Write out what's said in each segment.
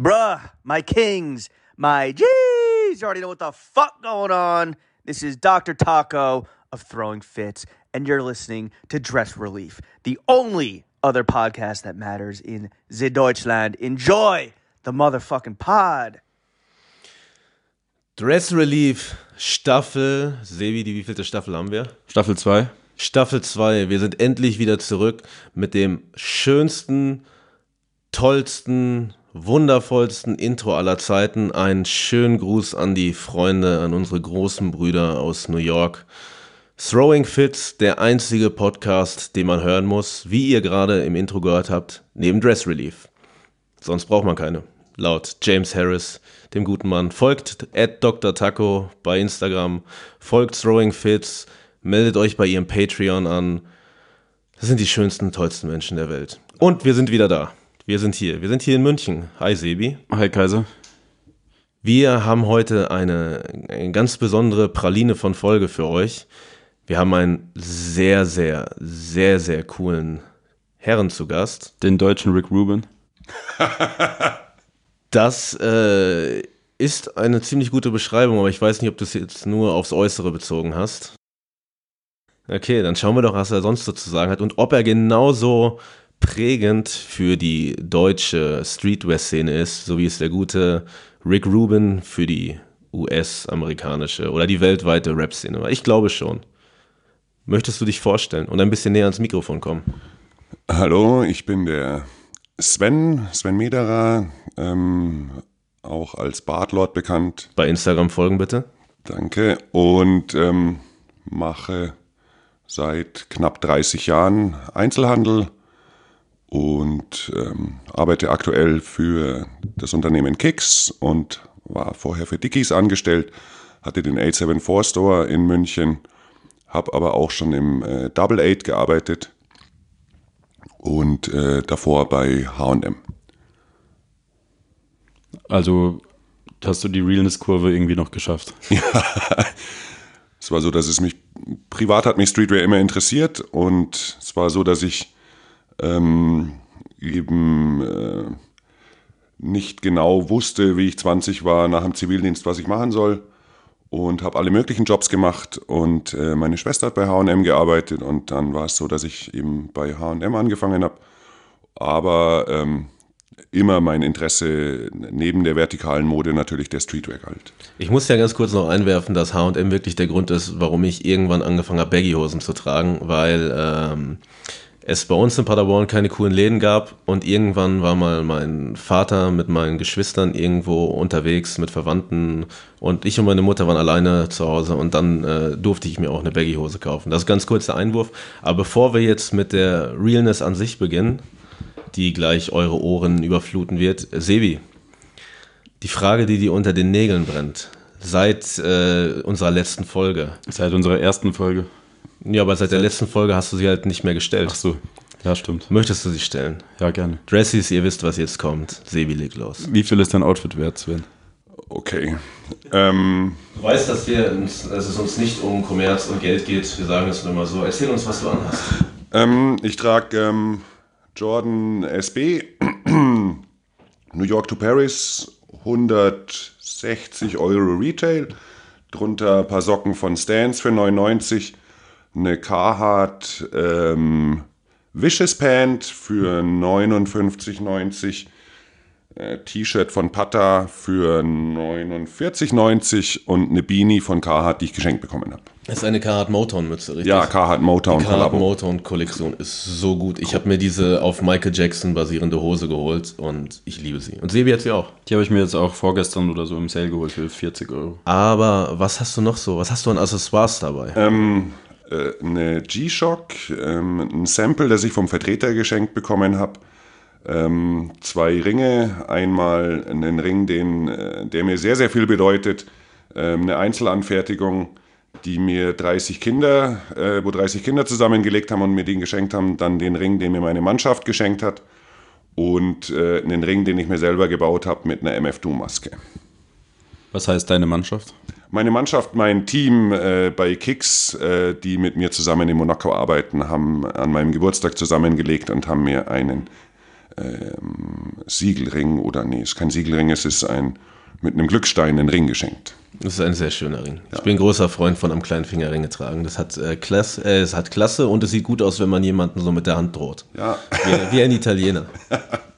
Bruh, my kings, my G's, you already know what the fuck going on. This is Dr. Taco of Throwing Fits, and you're listening to Dress Relief, the only other podcast that matters in the Deutschland. Enjoy the motherfucking pod. Dress Relief Staffel, Sebi, die wievielte Staffel haben wir? Staffel 2. Staffel 2. Wir sind endlich wieder zurück mit dem schönsten, tollsten, wundervollsten Intro aller Zeiten. Einen schönen Gruß an die Freunde, an unsere großen Brüder aus New York. Throwing Fits, der einzige Podcast, den man hören muss, wie ihr gerade im Intro gehört habt, neben Dress Relief. Sonst braucht man keine. Laut James Harris, dem guten Mann. Folgt at Dr. Taco bei Instagram, folgt Throwing Fits, meldet euch bei ihrem Patreon an. Das sind die schönsten, tollsten Menschen der Welt. Und wir sind wieder da. Wir sind hier. Wir sind hier in München. Hi Sebi. Hi Kaiser. Wir haben heute eine, eine ganz besondere Praline von Folge für euch. Wir haben einen sehr, sehr, sehr, sehr coolen Herren zu Gast. Den deutschen Rick Rubin. Das äh, ist eine ziemlich gute Beschreibung, aber ich weiß nicht, ob du es jetzt nur aufs Äußere bezogen hast. Okay, dann schauen wir doch, was er sonst so zu sagen hat und ob er genauso prägend für die deutsche Streetwear-Szene ist, so wie es der gute Rick Rubin für die US-amerikanische oder die weltweite Rap-Szene war. Ich glaube schon. Möchtest du dich vorstellen und ein bisschen näher ans Mikrofon kommen? Hallo, ich bin der Sven, Sven Mederer, ähm, auch als Bartlord bekannt. Bei Instagram folgen bitte. Danke. Und ähm, mache seit knapp 30 Jahren Einzelhandel und ähm, arbeite aktuell für das Unternehmen Kicks und war vorher für Dickies angestellt, hatte den 874 Store in München, habe aber auch schon im äh, Double Eight gearbeitet und äh, davor bei H&M. Also hast du die Realness-Kurve irgendwie noch geschafft? Ja, es war so, dass es mich, privat hat mich Streetwear immer interessiert und es war so, dass ich ähm, eben äh, nicht genau wusste, wie ich 20 war, nach dem Zivildienst, was ich machen soll und habe alle möglichen Jobs gemacht und äh, meine Schwester hat bei H&M gearbeitet und dann war es so, dass ich eben bei H&M angefangen habe, aber ähm, immer mein Interesse neben der vertikalen Mode natürlich der Streetwear galt. Ich muss ja ganz kurz noch einwerfen, dass H&M wirklich der Grund ist, warum ich irgendwann angefangen habe, Baggy-Hosen zu tragen, weil ähm, es bei uns in Paderborn keine coolen Läden gab und irgendwann war mal mein Vater mit meinen Geschwistern irgendwo unterwegs mit Verwandten und ich und meine Mutter waren alleine zu Hause und dann äh, durfte ich mir auch eine Baggy-Hose kaufen. Das ist ganz kurz der Einwurf. Aber bevor wir jetzt mit der Realness an sich beginnen, die gleich eure Ohren überfluten wird, Sebi, die Frage, die dir unter den Nägeln brennt, seit äh, unserer letzten Folge. Seit unserer ersten Folge. Ja, aber seit der letzten Folge hast du sie halt nicht mehr gestellt. Ach so, ja stimmt. Möchtest du sie stellen? Ja, gerne. Dressies, ihr wisst, was jetzt kommt. Sebi los. Wie viel ist dein Outfit wert, Sven? Okay. Ähm, Du weißt, dass, wir uns, dass es uns nicht um Kommerz und Geld geht. Wir sagen es nur immer so. Erzähl uns, was du anhast. ähm, ich trage ähm, Jordan SB, New York to Paris, 160 Euro Retail, drunter ein paar Socken von Stans für 99, eine Carhartt ähm, Vicious Pant für 59,90, äh, T-Shirt von Pata für 49,90 und eine Beanie von Carhartt, die ich geschenkt bekommen habe. Das ist eine Carhartt Motown Mütze, richtig? Ja, Carhartt Motown Die Carhartt. Motown Kollektion ist so gut. Ich habe mir diese auf Michael Jackson basierende Hose geholt und ich liebe sie. Und Sebi hat sie auch. Die habe ich mir jetzt auch vorgestern oder so im Sale geholt für 40 Euro. Aber was hast du noch so? Was hast du an Accessoires dabei? Ähm, äh, eine G-Shock, ähm, ein Sample, das ich vom Vertreter geschenkt bekommen habe. Ähm, zwei Ringe, einmal einen Ring, den, äh, der mir sehr, sehr viel bedeutet. Ähm, eine Einzelanfertigung, die mir 30 Kinder, äh, wo 30 Kinder zusammengelegt haben und mir den geschenkt haben. Dann den Ring, den mir meine Mannschaft geschenkt hat. Und äh, einen Ring, den ich mir selber gebaut habe mit einer MF2-Maske. Was heißt deine Mannschaft? Meine Mannschaft, mein Team äh, bei Kicks, äh, die mit mir zusammen in Monaco arbeiten, haben an meinem Geburtstag zusammengelegt und haben mir einen ähm, Siegelring oder nee, es ist kein Siegelring, es ist ein mit einem Glückstein einen Ring geschenkt. Das ist ein sehr schöner Ring. Ich bin großer Freund von am kleinen Finger Ringe tragen. Das hat, äh, Klasse, äh, es hat Klasse und es sieht gut aus, wenn man jemanden so mit der Hand droht. Ja. Wie, wie ein Italiener.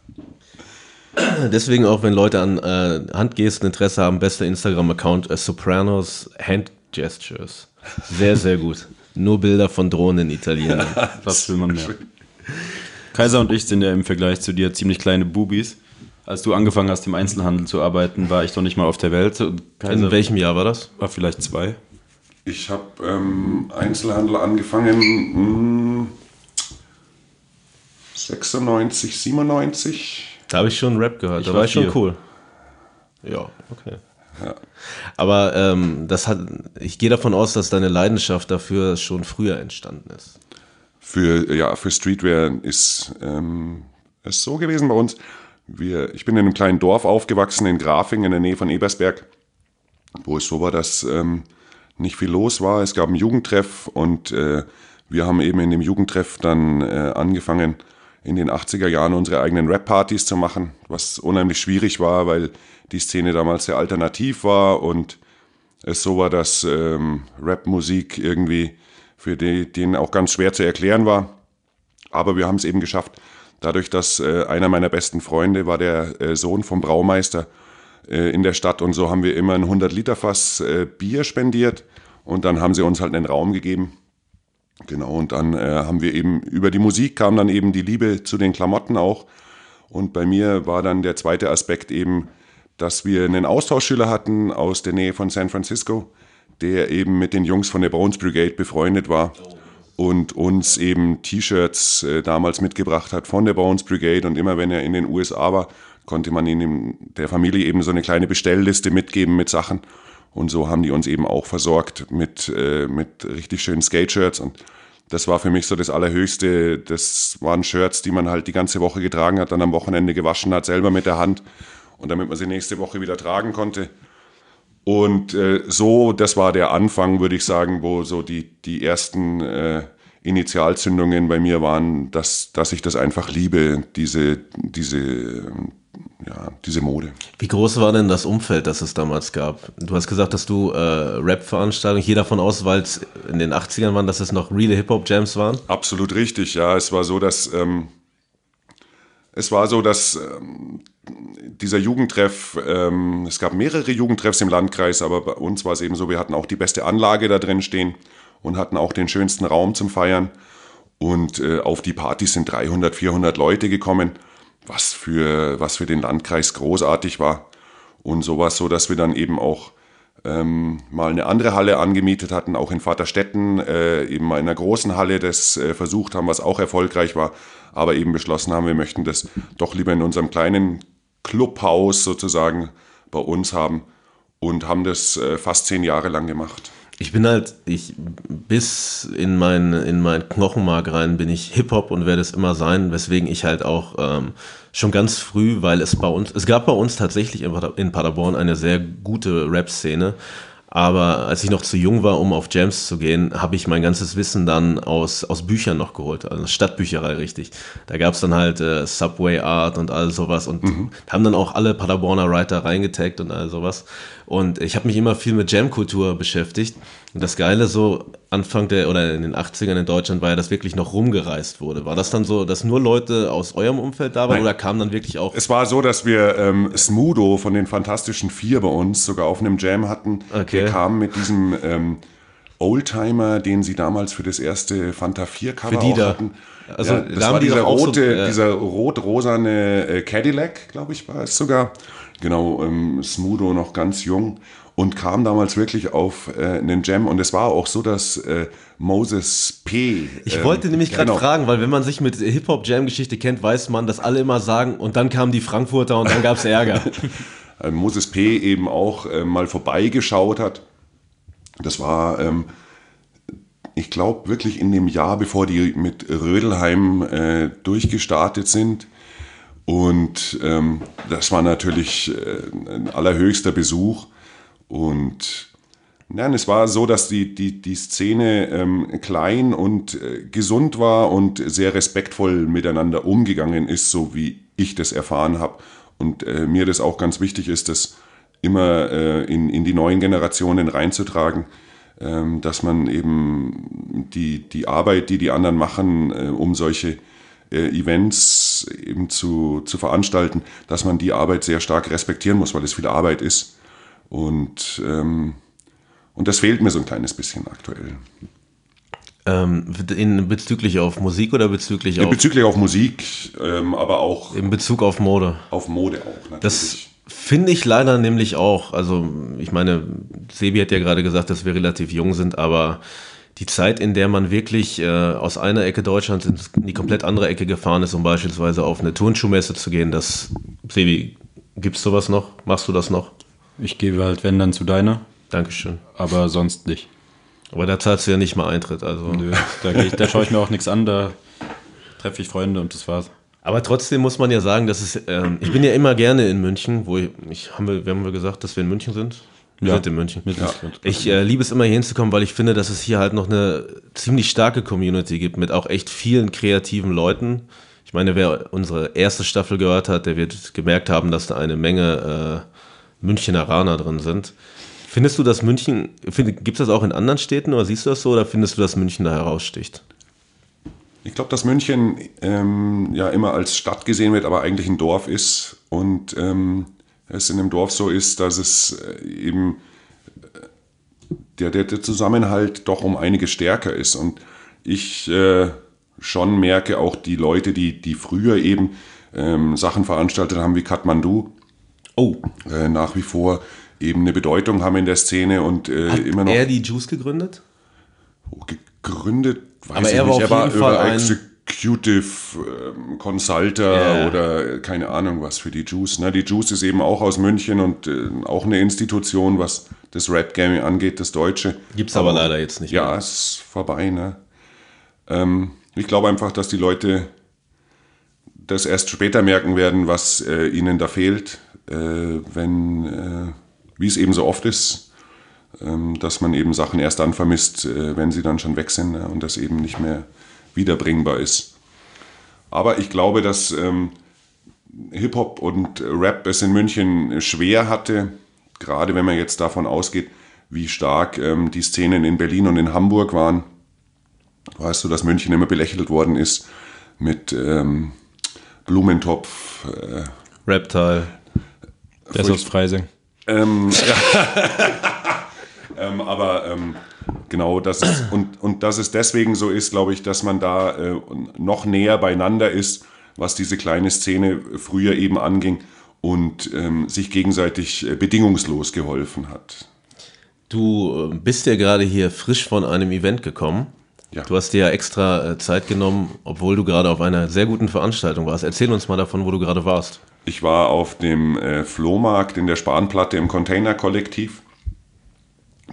Deswegen auch, wenn Leute an äh, Handgesten Interesse haben, bester Instagram-Account äh, Sopranos Hand Gestures. Sehr, sehr gut. Nur Bilder von Drohnen in Italiener. Was will man mehr? Kaiser und ich sind ja im Vergleich zu dir ziemlich kleine Bubis. Als du angefangen hast, im Einzelhandel zu arbeiten, war ich doch nicht mal auf der Welt. Kaiser In welchem Jahr war das? war vielleicht zwei. Ich habe ähm, Einzelhandel angefangen mh, 96, 97. Da habe ich schon Rap gehört. Ich da war war ich schon cool. Ja, okay. Aber ähm, das hat, ich gehe davon aus, dass deine Leidenschaft dafür schon früher entstanden ist. Für, ja, für Streetwear ist ähm, es so gewesen bei uns. Wir, ich bin in einem kleinen Dorf aufgewachsen, in Grafing, in der Nähe von Ebersberg, wo es so war, dass ähm, nicht viel los war. Es gab einen Jugendtreff und äh, wir haben eben in dem Jugendtreff dann äh, angefangen, in den 80er Jahren unsere eigenen Rap-Partys zu machen, was unheimlich schwierig war, weil die Szene damals sehr alternativ war und es so war, dass ähm, Rap-Musik irgendwie für die, den auch ganz schwer zu erklären war. Aber wir haben es eben geschafft. Dadurch, dass äh, einer meiner besten Freunde war der äh, Sohn vom Braumeister äh, in der Stadt und so haben wir immer ein 100 Liter Fass äh, Bier spendiert und dann haben sie uns halt einen Raum gegeben. Genau, und dann äh, haben wir eben über die Musik kam dann eben die Liebe zu den Klamotten auch. Und bei mir war dann der zweite Aspekt eben, dass wir einen Austauschschüler hatten aus der Nähe von San Francisco, der eben mit den Jungs von der Bones Brigade befreundet war und uns eben T-Shirts äh, damals mitgebracht hat von der Bones Brigade. Und immer wenn er in den USA war, konnte man ihm der Familie eben so eine kleine Bestellliste mitgeben mit Sachen. Und so haben die uns eben auch versorgt mit, äh, mit richtig schönen Skate-Shirts. Und das war für mich so das Allerhöchste. Das waren Shirts, die man halt die ganze Woche getragen hat, dann am Wochenende gewaschen hat, selber mit der Hand. Und damit man sie nächste Woche wieder tragen konnte. Und äh, so, das war der Anfang, würde ich sagen, wo so die, die ersten äh, Initialzündungen bei mir waren, dass, dass ich das einfach liebe, diese, diese, ähm, ja, diese Mode. Wie groß war denn das Umfeld, das es damals gab? Du hast gesagt, dass du äh, Rap-Veranstaltungen, gehe davon aus, weil es in den 80ern waren, dass es noch reale Hip-Hop-Jams waren? Absolut richtig, ja. Es war so, dass ähm, es war so, dass ähm, dieser Jugendtreff, ähm, es gab mehrere Jugendtreffs im Landkreis, aber bei uns war es eben so, wir hatten auch die beste Anlage da drin stehen und hatten auch den schönsten Raum zum Feiern. Und äh, auf die Partys sind 300, 400 Leute gekommen, was für, was für den Landkreis großartig war. Und so war es so, dass wir dann eben auch ähm, mal eine andere Halle angemietet hatten, auch in Vaterstetten, äh, eben mal in einer großen Halle das äh, versucht haben, was auch erfolgreich war, aber eben beschlossen haben, wir möchten das doch lieber in unserem kleinen Clubhaus sozusagen bei uns haben und haben das äh, fast zehn Jahre lang gemacht. Ich bin halt, ich bis in mein, in mein Knochenmark rein bin ich Hip-Hop und werde es immer sein, weswegen ich halt auch ähm, schon ganz früh, weil es bei uns, es gab bei uns tatsächlich in Pader- in Paderborn eine sehr gute Rap-Szene. Aber als ich noch zu jung war, um auf Jams zu gehen, habe ich mein ganzes Wissen dann aus, aus Büchern noch geholt, also Stadtbücherei richtig. Da gab es dann halt äh, Subway Art und all sowas und haben dann auch alle Paderborner Writer reingetaggt und all sowas. Und ich habe mich immer viel mit Jam-Kultur beschäftigt. Und das Geile so Anfang der oder in den 80ern in Deutschland war ja, dass wirklich noch rumgereist wurde. War das dann so, dass nur Leute aus eurem Umfeld da waren Nein. oder kamen dann wirklich auch Es war so, dass wir ähm, Smudo von den Fantastischen Vier bei uns sogar auf einem Jam hatten. Okay. Der kam mit diesem ähm, Oldtimer, den sie damals für das erste Fanta 4 Cover Für die auch da. hatten. Also, ja, da das war die dieser auch so, rote, äh, dieser rot-rosane äh, Cadillac, glaube ich, war es sogar. Genau, ähm, Smudo noch ganz jung und kam damals wirklich auf äh, einen Jam und es war auch so, dass äh, Moses P. Ich ähm, wollte nämlich gerade genau. fragen, weil wenn man sich mit Hip-Hop-Jam-Geschichte kennt, weiß man, dass alle immer sagen, und dann kamen die Frankfurter und dann gab es Ärger. äh, Moses P. eben auch äh, mal vorbeigeschaut hat. Das war, ähm, ich glaube, wirklich in dem Jahr, bevor die mit Rödelheim äh, durchgestartet sind. Und ähm, das war natürlich äh, ein allerhöchster Besuch. Und nein, es war so, dass die, die, die Szene ähm, klein und äh, gesund war und sehr respektvoll miteinander umgegangen ist, so wie ich das erfahren habe. Und äh, mir das auch ganz wichtig ist, das immer äh, in, in die neuen Generationen reinzutragen, ähm, dass man eben die, die Arbeit, die die anderen machen, äh, um solche Events eben zu, zu veranstalten, dass man die Arbeit sehr stark respektieren muss, weil es viel Arbeit ist. Und, ähm, und das fehlt mir so ein kleines bisschen aktuell. Ähm, in, bezüglich auf Musik oder bezüglich auf. Bezüglich auf Musik, ähm, aber auch. In Bezug auf Mode. Auf Mode auch, natürlich. Das finde ich leider nämlich auch. Also, ich meine, Sebi hat ja gerade gesagt, dass wir relativ jung sind, aber die Zeit, in der man wirklich äh, aus einer Ecke Deutschlands in die komplett andere Ecke gefahren ist, um beispielsweise auf eine Turnschuhmesse zu gehen, das, Sebi, gibt's sowas noch? Machst du das noch? Ich gehe halt, wenn dann zu deiner. Dankeschön. Aber sonst nicht. Aber da zahlst du ja nicht mal Eintritt. Also. Nö, da, ich, da schaue ich mir auch nichts an, da treffe ich Freunde und das war's. Aber trotzdem muss man ja sagen, dass es, ähm, ich bin ja immer gerne in München, wo ich, ich haben wir, wir haben wir gesagt, dass wir in München sind. Wir ja, sind in München. Ja. Ich äh, liebe es immer hier hinzukommen, weil ich finde, dass es hier halt noch eine ziemlich starke Community gibt mit auch echt vielen kreativen Leuten. Ich meine, wer unsere erste Staffel gehört hat, der wird gemerkt haben, dass da eine Menge äh, Müncheneraner drin sind. Findest du, dass München, gibt es das auch in anderen Städten oder siehst du das so oder findest du, dass München da heraussticht? Ich glaube, dass München ähm, ja immer als Stadt gesehen wird, aber eigentlich ein Dorf ist und ähm, es in einem Dorf so ist, dass es äh, eben äh, der, der, der Zusammenhalt doch um einige stärker ist. Und ich äh, schon merke auch die Leute, die, die früher eben ähm, Sachen veranstaltet haben wie Kathmandu, oh. Äh, nach wie vor eben eine Bedeutung haben in der Szene und äh, Hat immer noch. er die Juice gegründet? Oh, gegründet, weiß Aber ich er nicht. er war über ein Executive ähm, Consulter yeah. oder keine Ahnung was für die Juice. Ne? Die Juice ist eben auch aus München und äh, auch eine Institution, was das Rap Gaming angeht, das Deutsche. Gibt es aber, aber, leider jetzt nicht ja, mehr. Ja, ist vorbei. Ne? Ähm, ich glaube einfach, dass die Leute das erst später merken werden, was äh, ihnen da fehlt, äh, wenn äh, wie es eben so oft ist, ähm, dass man eben Sachen erst dann vermisst, äh, wenn sie dann schon weg sind ne, und das eben nicht mehr wiederbringbar ist. Aber ich glaube, dass ähm, Hip-Hop und Rap es in München schwer hatte, gerade wenn man jetzt davon ausgeht, wie stark ähm, die Szenen in Berlin und in Hamburg waren. Weißt du, dass München immer belächelt worden ist mit ähm, Blumentopf. Äh, Reptile. Der ist aus Freising. Ähm, aber ähm, genau, das ist, und, und dass es deswegen so ist, glaube ich, dass man da äh, noch näher beieinander ist, was diese kleine Szene früher eben anging und ähm, sich gegenseitig äh, bedingungslos geholfen hat. Du äh, bist ja gerade hier frisch von einem Event gekommen. Ja. Du hast dir ja extra äh, Zeit genommen, obwohl du gerade auf einer sehr guten Veranstaltung warst. Erzähl uns mal davon, wo du gerade warst. Ich war auf dem äh, Flohmarkt in der Spanplatte im Container-Kollektiv.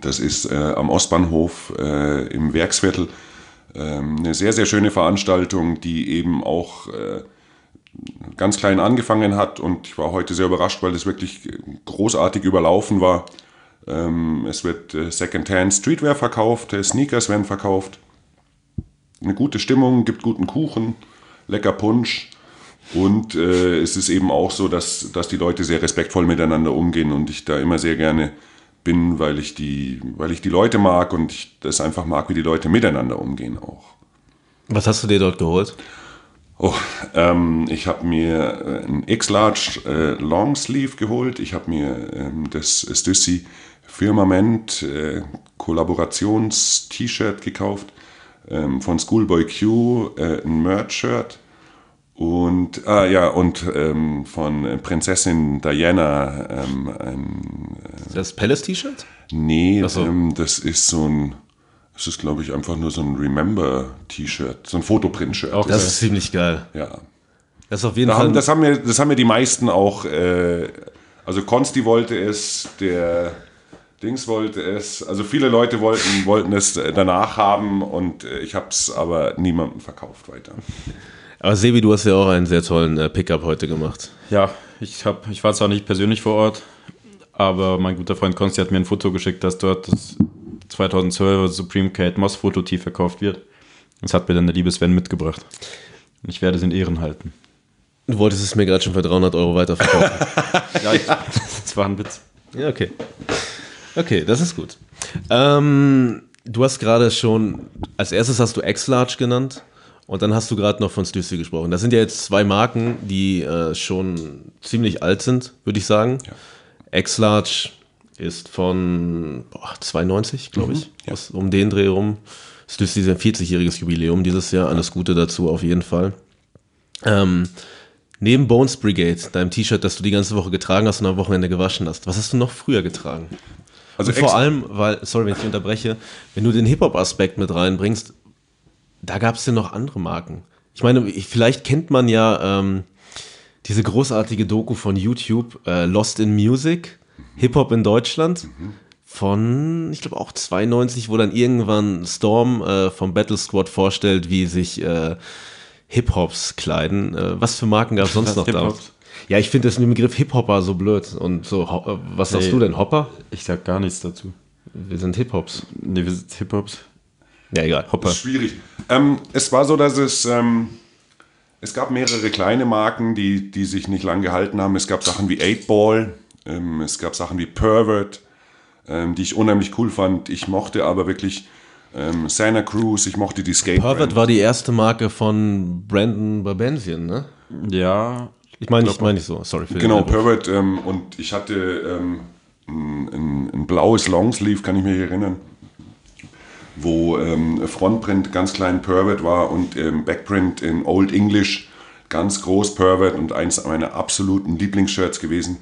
Das ist äh, am Ostbahnhof äh, im Werksviertel. Ähm, eine sehr, sehr schöne Veranstaltung, die eben auch äh, ganz klein angefangen hat. Und ich war heute sehr überrascht, weil es wirklich großartig überlaufen war. Ähm, es wird äh, Secondhand Streetwear verkauft, äh, Sneakers werden verkauft. Eine gute Stimmung, gibt guten Kuchen, lecker Punsch. Und äh, es ist eben auch so, dass, dass die Leute sehr respektvoll miteinander umgehen und ich da immer sehr gerne bin, weil ich die, weil ich die Leute mag und ich das einfach mag, wie die Leute miteinander umgehen auch. Was hast du dir dort geholt? Oh, ähm, ich habe mir äh, ein X-Large äh, Longsleeve geholt. Ich habe mir ähm, das Stussy Firmament äh, Kollaborations-T-Shirt gekauft. Ähm, von Schoolboy Q äh, ein Merch-Shirt und, ah ja, und ähm, von Prinzessin Diana ähm, ein. Äh, das Palace-T-Shirt? Nee, so. ähm, das ist so ein. Das ist, glaube ich, einfach nur so ein Remember-T-Shirt, so ein Fotoprint-Shirt. Auch das ist ziemlich geil. Ja. Das ist auf jeden da Fall. Haben, das, haben mir, das haben mir die meisten auch. Äh, also Konsti wollte es, der Dings wollte es. Also viele Leute wollten, wollten es danach haben und äh, ich habe es aber niemandem verkauft weiter. Aber Sebi, du hast ja auch einen sehr tollen äh, Pickup heute gemacht. Ja, ich, hab, ich war zwar nicht persönlich vor Ort, aber mein guter Freund Konsti hat mir ein Foto geschickt, dass dort das 2012er Supreme Kate Moss Fototief verkauft wird. Das hat mir dann der liebe Sven mitgebracht. Ich werde es in Ehren halten. Du wolltest es mir gerade schon für 300 Euro weiterverkaufen. Ja, ich, das war ein Witz. ja, okay. Okay, das ist gut. Ähm, du hast gerade schon, als erstes hast du X-Large genannt und dann hast du gerade noch von Stussy gesprochen. Das sind ja jetzt zwei Marken, die äh, schon ziemlich alt sind, würde ich sagen. X-Large ist von boah, 92, glaube ich, ja. aus, um den Dreh rum. Stussy ist ein 40-jähriges Jubiläum dieses Jahr, alles Gute dazu auf jeden Fall. Ähm, neben Bones Brigade, deinem T-Shirt, das du die ganze Woche getragen hast und am Wochenende gewaschen hast, was hast du noch früher getragen? Also vor allem, weil, sorry, wenn ich unterbreche, wenn du den Hip-Hop-Aspekt mit reinbringst, da gab es ja noch andere Marken. Ich meine, ich- vielleicht kennt man ja ähm, diese großartige Doku von YouTube, äh, Lost in Music, Hip-Hop in Deutschland, von, ich glaube auch 92, wo dann irgendwann Storm äh, vom Battle Squad vorstellt, wie sich äh, Hip-Hops kleiden. Äh, was für Marken gab es sonst noch da? Ja, ich finde das mit dem Begriff Hip-Hopper so blöd. Und so, äh, was sagst Hey. du denn? Hopper? Ich sag gar nichts dazu. Wir sind Hip-Hops. Nee, wir sind Hip-Hops. Ja, egal. Hopper. Schwierig. Ähm, es war so, dass es, ähm, es gab mehrere kleine Marken, die, die sich nicht lang gehalten haben. Es gab Sachen wie 8-Ball, ähm, es gab Sachen wie Pervert, ähm, die ich unheimlich cool fand. Ich mochte aber wirklich ähm, Santa Cruz, ich mochte die Skate. Pervert war die erste Marke von Brandon Babenzian, ne? Ja. Ich meine, ich meine nicht so. Sorry für Genau. Pervert. Ähm, und ich hatte ähm, ein, ein, ein blaues Longsleeve, kann ich mich erinnern, wo ähm, Frontprint ganz klein Pervert war und ähm, Backprint in Old English ganz groß Pervert und eins meiner absoluten Lieblingsshirts gewesen.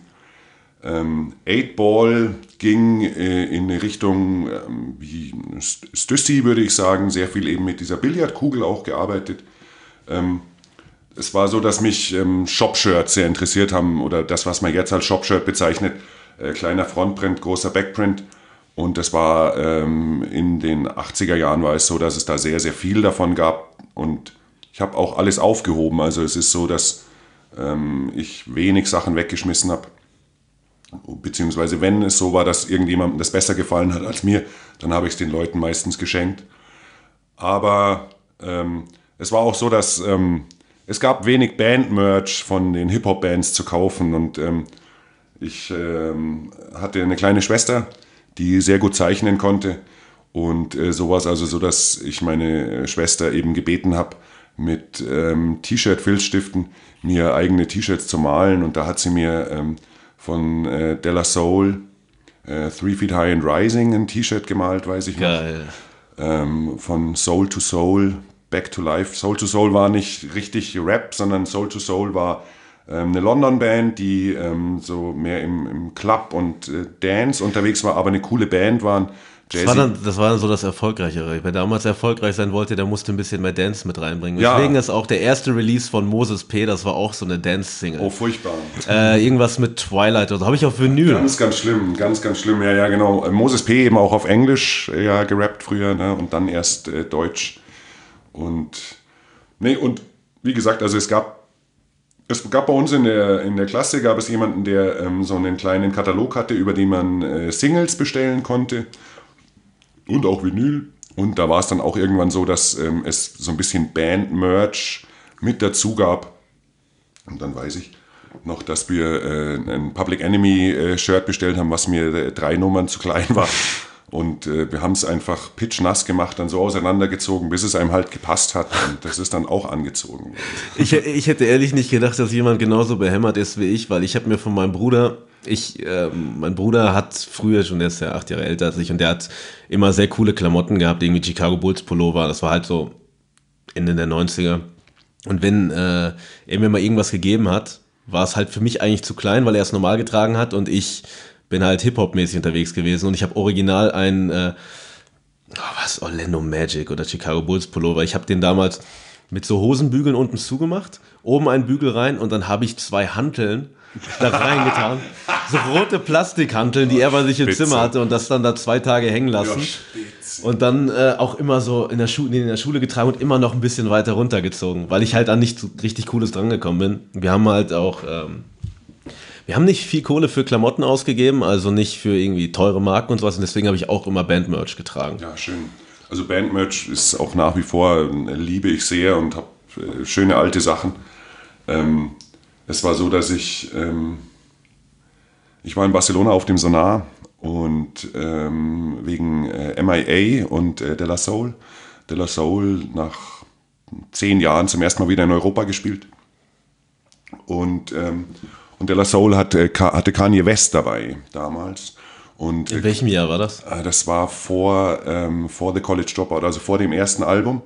Ähm, 8-Ball ging äh, in eine Richtung ähm, wie St- Stussy, würde ich sagen, sehr viel eben mit dieser Billardkugel auch gearbeitet es war so, dass mich ähm, Shop-Shirts sehr interessiert haben oder das, was man jetzt als Shop-Shirt bezeichnet. Äh, kleiner Frontprint, großer Backprint. Und das war ähm, in den 80er Jahren war es so, dass es da sehr, sehr viel davon gab. Und ich habe auch alles aufgehoben. Also es ist so, dass ähm, ich wenig Sachen weggeschmissen habe. Beziehungsweise wenn es so war, dass irgendjemandem das besser gefallen hat als mir, dann habe ich es den Leuten meistens geschenkt. Aber ähm, es war auch so, dass ähm, es gab wenig Band-Merch von den Hip-Hop-Bands zu kaufen und ähm, ich ähm, hatte eine kleine Schwester, die sehr gut zeichnen konnte und äh, so war es also so, dass ich meine Schwester eben gebeten habe, mit ähm, T-Shirt-Filzstiften mir eigene T-Shirts zu malen und da hat sie mir ähm, von äh, Della Soul äh, Three Feet High and Rising ein T-Shirt gemalt, weiß ich Geil. ähm, von Soul to Soul, Back to Life. Soul to Soul war nicht richtig Rap, sondern Soul to Soul war ähm, eine London-Band, die ähm, so mehr im, im Club und äh, Dance unterwegs war, aber eine coole Band waren. Das war, dann, das war dann so das Erfolgreichere. Wer damals erfolgreich sein wollte, der musste ein bisschen mehr Dance mit reinbringen. Ja. Deswegen ist auch der erste Release von Moses P., das war auch so eine Dance-Single. oh, furchtbar. Äh, irgendwas mit Twilight oder so. Habe ich auf Vinyl. Ganz, ganz schlimm, ganz, ganz schlimm. Ja, ja, genau. Äh, Moses P. eben auch auf Englisch äh, ja, gerappt früher ne? und dann erst äh, Deutsch. Und, nee, und wie gesagt, also es gab, es gab bei uns in der, in der Klasse, gab es jemanden, der ähm, so einen kleinen Katalog hatte, über den man äh, Singles bestellen konnte und auch Vinyl. Und da war es dann auch irgendwann so, dass ähm, es so ein bisschen Band-Merch mit dazu gab. Und dann weiß ich noch, dass wir äh, ein Public Enemy äh, Shirt bestellt haben, was mir äh, drei Nummern zu klein war. Und äh, wir haben es einfach pitchnass gemacht, dann so auseinandergezogen, bis es einem halt gepasst hat. Und das ist dann auch angezogen. Ich, ich hätte ehrlich nicht gedacht, dass jemand genauso behämmert ist wie ich, weil ich habe mir von meinem Bruder, ich, äh, mein Bruder hat früher schon, der ist ja acht Jahre älter als ich, und der hat immer sehr coole Klamotten gehabt, irgendwie Chicago Bulls Pullover, das war halt so Ende der 90er. Und wenn äh, er mir mal irgendwas gegeben hat, war es halt für mich eigentlich zu klein, weil er es normal getragen hat und ich bin halt Hip-Hop-mäßig unterwegs gewesen und ich habe original einen, äh, oh, was, Orlando Magic oder Chicago Bulls Pullover. Ich habe den damals mit so Hosenbügeln unten zugemacht, oben einen Bügel rein und dann habe ich zwei Hanteln da reingetan. So rote Plastikhanteln, die er bei sich im Spitze. Zimmer hatte und das dann da zwei Tage hängen lassen. Und dann äh, auch immer so in der, Schu in der Schule getragen und immer noch ein bisschen weiter runtergezogen, weil ich halt an nicht so richtig Cooles drangekommen bin. Wir haben halt auch, ähm, wir haben nicht viel Kohle für Klamotten ausgegeben, also nicht für irgendwie teure Marken und sowas. Und deswegen habe ich auch immer Bandmerch getragen. Ja, schön. Also Bandmerch ist auch nach wie vor, äh, liebe ich sehr und habe äh, schöne alte Sachen. Ähm, es war so, dass ich, ähm, ich war in Barcelona auf dem Sonar und ähm, wegen äh, MIA und äh, De La Soul. De La Soul nach zehn Jahren zum ersten Mal wieder in Europa gespielt. Und, ähm, und De La Soul hatte, hatte Kanye West dabei damals. Und, In welchem Jahr war das? äh, Das war vor, ähm, vor The College Dropout, also vor dem ersten Album.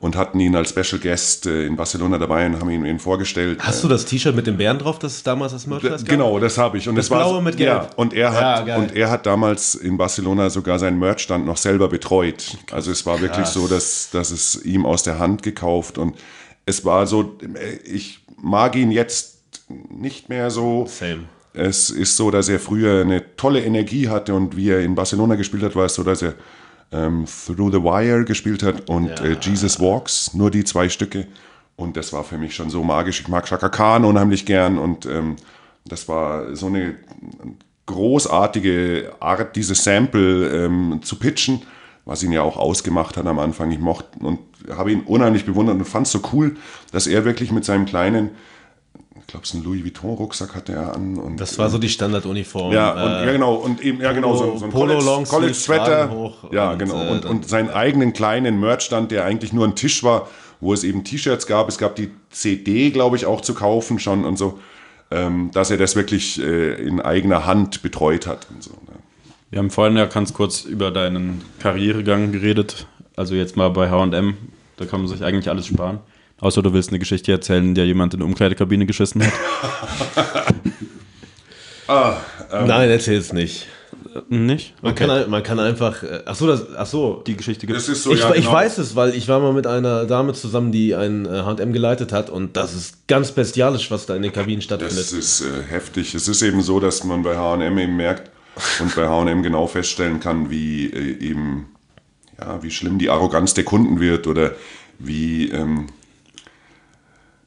Und hatten ihn als Special Guest äh, in Barcelona dabei und haben ihn, ihn vorgestellt. Hast du das T-Shirt mit dem Bären drauf, das damals das Merchandise gab? Genau, das habe ich. Und Das war Blaue so- mit Gelb. Ja, und er hat Ja, und er hat damals in Barcelona sogar seinen Merchstand noch selber betreut. Also es war wirklich so, dass, dass es ihm aus der Hand gekauft und es war so, ich mag ihn jetzt nicht mehr so. Same. Es ist so, dass er früher eine tolle Energie hatte und wie er in Barcelona gespielt hat, war es so, dass er ähm, Through the Wire gespielt hat und äh, Jesus Walks, nur die zwei Stücke. Und das war für mich schon so magisch. Ich mag Chaka Khan unheimlich gern und ähm, das war so eine großartige Art, dieses Sample ähm, zu pitchen, was ihn ja auch ausgemacht hat am Anfang. Ich mochte und habe ihn unheimlich bewundert und fand es so cool, dass er wirklich mit seinem kleinen, glaube, es ist ein Louis Vuitton-Rucksack hatte er an. Und, Das war so die Standarduniform. ja, und, äh, ja, genau. Und eben, ja, genau, so, so ein Polo, College, hoch ja, und, genau. äh, Und, und seinen eigenen kleinen Merchstand, der eigentlich nur ein Tisch war, wo es eben T-Shirts gab. Es gab die CD, glaube ich, auch zu kaufen schon und so. Ähm, dass er das wirklich äh, in eigener Hand betreut hat und so. Ne? Wir haben vorhin ja ganz kurz über deinen Karrieregang geredet. Also jetzt mal bei HM. Da kann man sich eigentlich alles sparen. Außer du willst eine Geschichte erzählen, in der jemand in eine Umkleidekabine geschissen hat. Nein, erzähl's nicht. Nicht? Man, kann, ein- man kann einfach. äh, Ach so, das, ach so. Die Geschichte gibt Das ist so, ich, ja, ich genau. weiß es, weil ich war mal mit einer Dame zusammen, die ein H&M geleitet hat und das ist ganz bestialisch, was da in den Kabinen Das stattfindet. ist äh, heftig. Es ist eben so, dass man bei H&M eben merkt und bei H&M genau feststellen kann, wie äh, eben ja, wie schlimm die Arroganz der Kunden wird oder wie ähm,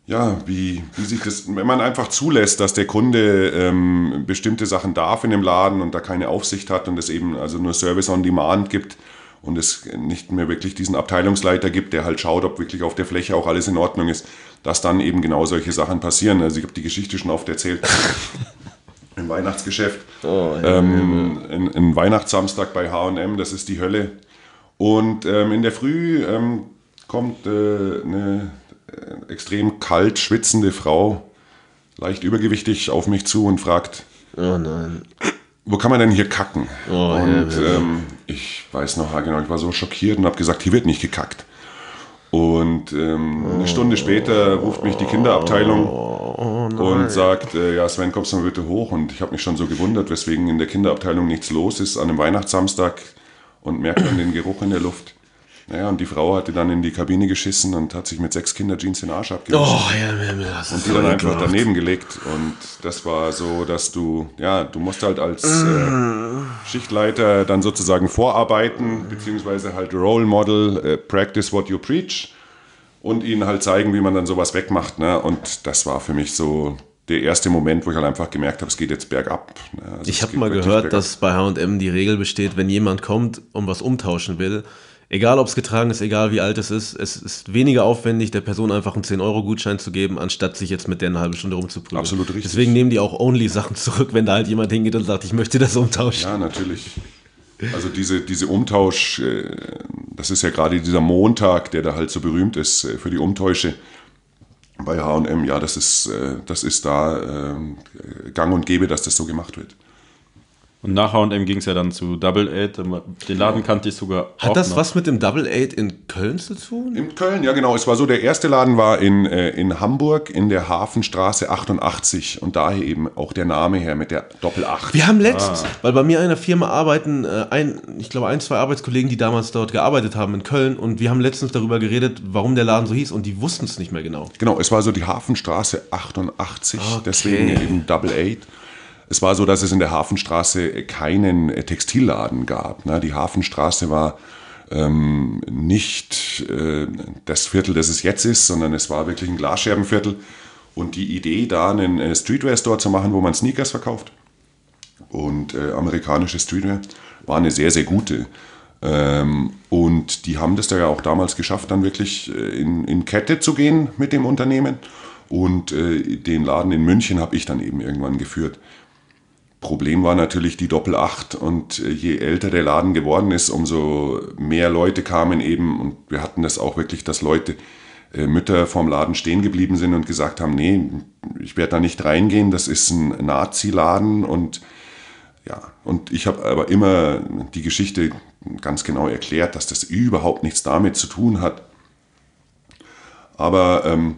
ja, wie, wie sich das, wenn man einfach zulässt, dass der Kunde ähm, bestimmte Sachen darf in dem Laden und da keine Aufsicht hat und es eben also nur Service on Demand gibt und es nicht mehr wirklich diesen Abteilungsleiter gibt, der halt schaut, ob wirklich auf der Fläche auch alles in Ordnung ist, dass dann eben genau solche Sachen passieren. Also ich habe die Geschichte schon oft erzählt. Im Weihnachtsgeschäft. ähm, ein, ein Weihnachtssamstag bei HM, das ist die Hölle. Und ähm, in der Früh ähm, kommt äh, eine extrem kalt schwitzende Frau, leicht übergewichtig, auf mich zu und fragt, Oh nein. wo kann man denn hier kacken? Oh, und ja, ja. Ähm, ich weiß noch, genau, ich war so schockiert und habe gesagt, hier wird nicht gekackt. Und ähm, eine Stunde später ruft mich die Kinderabteilung und sagt, äh, ja Sven, kommst du mal bitte hoch? Und ich habe mich schon so gewundert, weswegen in der Kinderabteilung nichts los ist an einem Weihnachtssamstag und merkt dann den Geruch in der Luft. Naja, und die Frau hatte dann in die Kabine geschissen und hat sich mit sechs Kinderjeans den Arsch abgewischt Oh, ja, ja, ja, das und die dann einfach ekelhaft. daneben gelegt. Und das war so, dass du, ja, du musst halt als äh, Schichtleiter dann sozusagen vorarbeiten, beziehungsweise halt Role Model, äh, practice what you preach und ihnen halt zeigen, wie man dann sowas wegmacht. Ne? Und das war für mich so der erste Moment, wo ich halt einfach gemerkt habe, es geht jetzt bergab. Ne? Also Ich habe mal gehört, bergab. dass bei H&M die Regel besteht, wenn jemand kommt und was umtauschen will, egal ob es getragen ist, egal wie alt es ist, es ist weniger aufwendig, der Person einfach einen 10-Euro-Gutschein zu geben, anstatt sich jetzt mit der eine halbe Stunde rumzuprügeln. Absolut richtig. Deswegen nehmen die auch Only-Sachen zurück, wenn da halt jemand hingeht und sagt, ich möchte das umtauschen. Ja, natürlich. Also diese, diese Umtausch, äh, das ist ja gerade dieser Montag, der da halt so berühmt ist äh, für die Umtäusche bei H&M. Ja, das ist, äh, das ist da äh, gang und gäbe, dass das so gemacht wird. Und nach HM ging es ja dann zu Double Eight. Den Laden kannte ich sogar Hat auch das noch. was mit dem Double Eight in Köln zu tun? In Köln, ja genau. Es war so, der erste Laden war in, äh, in Hamburg in der Hafenstraße 88 und daher eben auch der Name her mit der Doppel 8. Wir haben letzt, weil bei mir in einer Firma arbeiten, äh, ein, ich glaube, ein, zwei Arbeitskollegen, die damals dort gearbeitet haben in Köln und wir haben letztens darüber geredet, warum der Laden so hieß und die wussten es nicht mehr genau. Genau, es war so die Hafenstraße 88, deswegen eben Double Eight. Es war so, dass es in der Hafenstraße keinen äh, Textilladen gab. Ne? Die Hafenstraße war ähm, nicht äh, das Viertel, das es jetzt ist, sondern es war wirklich ein Glasscherbenviertel. Und die Idee, da einen äh, Streetwear-Store zu machen, wo man Sneakers verkauft und äh, amerikanische Streetwear, war eine sehr, sehr gute. Ähm, und die haben das da ja auch damals geschafft, dann wirklich äh, in, in Kette zu gehen mit dem Unternehmen. Und äh, den Laden in München habe ich dann eben irgendwann geführt. Problem war natürlich die Doppel-8 und äh, je älter der Laden geworden ist, umso mehr Leute kamen eben und wir hatten das auch wirklich, dass Leute, äh, Mütter vorm Laden stehen geblieben sind und gesagt haben, nee, ich werde da nicht reingehen, das ist ein Nazi-Laden und ja, und ich habe aber immer die Geschichte ganz genau erklärt, dass das überhaupt nichts damit zu tun hat. Aber ähm,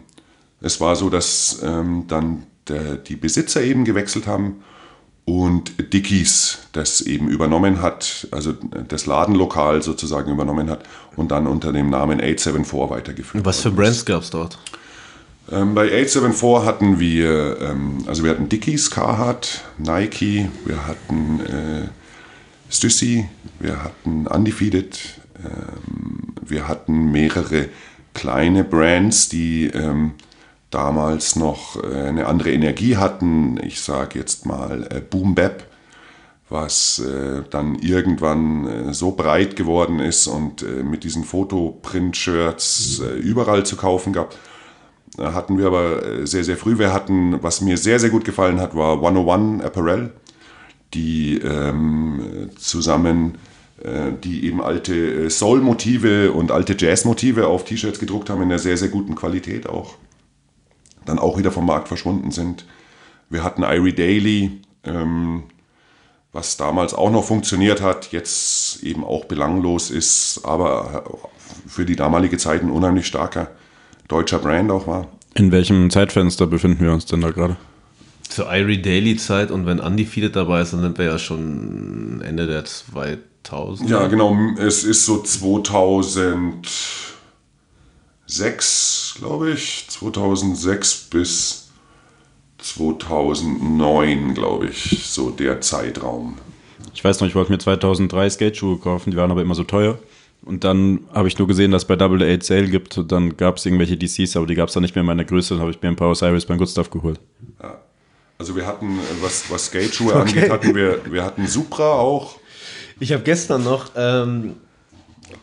es war so, dass ähm, dann der, die Besitzer eben gewechselt haben und Dickies das eben übernommen hat, also das Ladenlokal sozusagen übernommen hat und dann unter dem Namen 874 weitergeführt. Was für Brands gab es dort? Ähm, bei 874 hatten wir, ähm, also wir hatten Dickies, Carhartt, Nike, wir hatten äh, Stussy, wir hatten Undefeated, ähm, wir hatten mehrere kleine Brands, die ähm, damals noch äh, eine andere Energie hatten. Ich sage jetzt mal äh, Boom Bap, was äh, dann irgendwann so breit geworden ist und mit diesen Fotoprint-Shirts überall zu kaufen gab. Da hatten wir aber sehr, sehr früh. Wir hatten, was mir sehr, sehr gut gefallen hat, war 101 Apparel, die ähm, zusammen die eben alte Soul-Motive und alte Jazz-Motive auf T-Shirts gedruckt haben in einer sehr, sehr guten Qualität auch. Dann auch wieder vom Markt verschwunden sind. Wir hatten Irie Daily, ähm, was damals auch noch funktioniert hat, jetzt eben auch belanglos ist, aber für die damalige Zeit ein unheimlich starker deutscher Brand auch war. In welchem Zeitfenster befinden wir uns denn da gerade? Zur Irie Daily Zeit und wenn Undefeated dabei ist, dann sind wir ja schon Ende der 2000. Ja, genau. Es ist so 2006, glaube ich. 2006 bis 2009, glaube ich, so der Zeitraum. Ich weiß noch, ich wollte mir 2003 Skateschuhe kaufen, die waren aber immer so teuer. Und dann habe ich nur gesehen, dass es bei Double Eight Sale gibt. Und dann gab es irgendwelche DCs, aber die gab es dann nicht mehr in meiner Größe. Dann habe ich mir ein paar Osiris beim Good Stuff geholt. Ja. Also wir hatten, was, was Skateschuhe angeht, hatten wir, wir hatten Supra auch. Ich habe gestern noch, ähm, äh,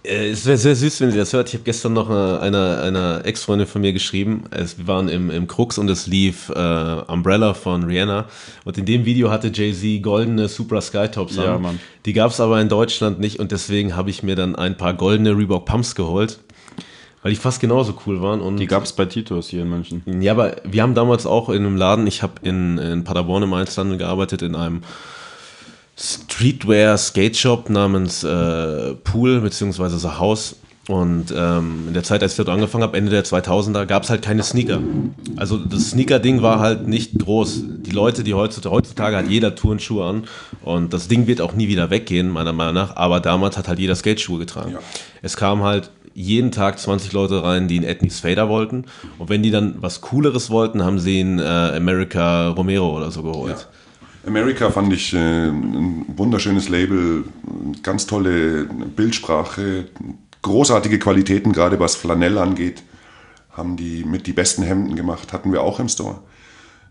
es wäre sehr süß, wenn sie das hört. Ich habe gestern noch einer eine, eine Ex-Freundin von mir geschrieben. Es, wir waren im, im Krux und es lief äh, Umbrella von Rihanna. Und in dem Video hatte Jay-Z goldene Supra Skytops Ja, an. Mann. Die gab es aber in Deutschland nicht und deswegen habe ich mir dann ein paar goldene Reebok Pumps geholt. Weil die fast genauso cool waren. Und Die gab es bei Titus hier in München. ja, aber wir haben damals auch in einem Laden, ich habe in, in Paderborn im Einzelhandel gearbeitet, in einem Streetwear Skate Shop namens äh, Pool bzw. The House. Und ähm, in der Zeit, als ich dort angefangen habe, Ende der 2000er, gab es halt keine Sneaker. Also das Sneaker-Ding war halt nicht groß. Die Leute, die heutzutage, heutzutage hat jeder Turnschuhe an und das Ding wird auch nie wieder weggehen, meiner Meinung nach. Aber damals hat halt jeder Skateschuhe getragen. Ja. Es kamen halt jeden Tag 20 Leute rein, die einen Ethnics Fader wollten. Und wenn die dann was Cooleres wollten, haben sie einen äh, America Romero oder so geholt. America fand ich äh, ein wunderschönes Label, ganz tolle Bildsprache, großartige Qualitäten, gerade was Flanell angeht. Haben die mit die besten Hemden gemacht, hatten wir auch im Store.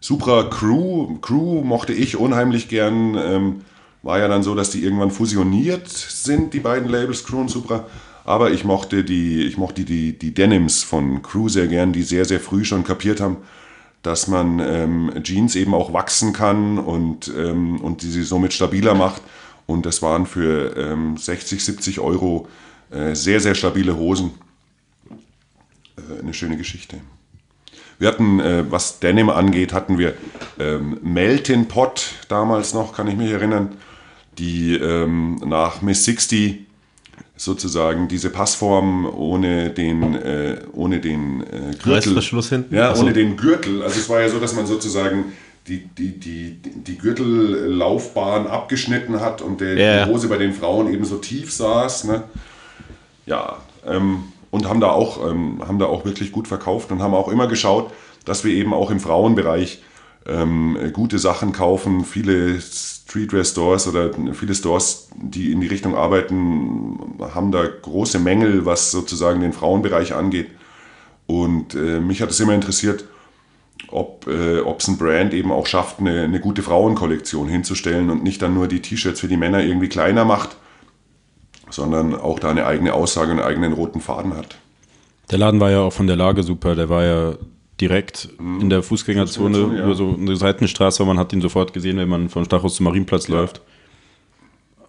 Supra Crew, Crew mochte ich unheimlich gern. Ähm, war ja dann so, dass die irgendwann fusioniert sind, die beiden Labels, Crew und Supra. Aber ich mochte die, ich mochte die, die Denims von Crew sehr gern, die sehr, sehr früh schon kapiert haben, dass man ähm, Jeans eben auch wachsen kann und, ähm, und die sie somit stabiler macht. Und das waren für ähm, 60, 70 Euro äh, sehr, sehr stabile Hosen. Äh, eine schöne Geschichte. Wir hatten, äh, was Denim angeht, hatten wir ähm, Meltin Pot damals noch, kann ich mich erinnern, die ähm, nach Miss 60 sozusagen diese Passform ohne den, äh, ohne den äh, Gürtel. Reißverschluss hinten? Ja, Ach so. ohne den Gürtel. Also es war ja so, dass man sozusagen die, die, die, die Gürtellaufbahn abgeschnitten hat und der, ja. die Hose bei den Frauen eben so tief saß. Ne? Ja, ähm, und haben da, auch, ähm, haben da auch wirklich gut verkauft und haben auch immer geschaut, dass wir eben auch im Frauenbereich ähm, gute Sachen kaufen. Viele Streetwear-Stores oder viele Stores, die in die Richtung arbeiten, haben da große Mängel, was sozusagen den Frauenbereich angeht. Und äh, mich hat es immer interessiert, ob äh, es ein Brand eben auch schafft, eine, eine gute Frauenkollektion hinzustellen und nicht dann nur die T-Shirts für die Männer irgendwie kleiner macht, sondern auch da eine eigene Aussage und einen eigenen roten Faden hat. Der Laden war ja auch von der Lage super. Der war ja direkt in der Fußgängerzone, Fußgängerzone, ja. über so eine Seitenstraße, man hat ihn sofort gesehen, wenn man von Stachus zum Marienplatz läuft.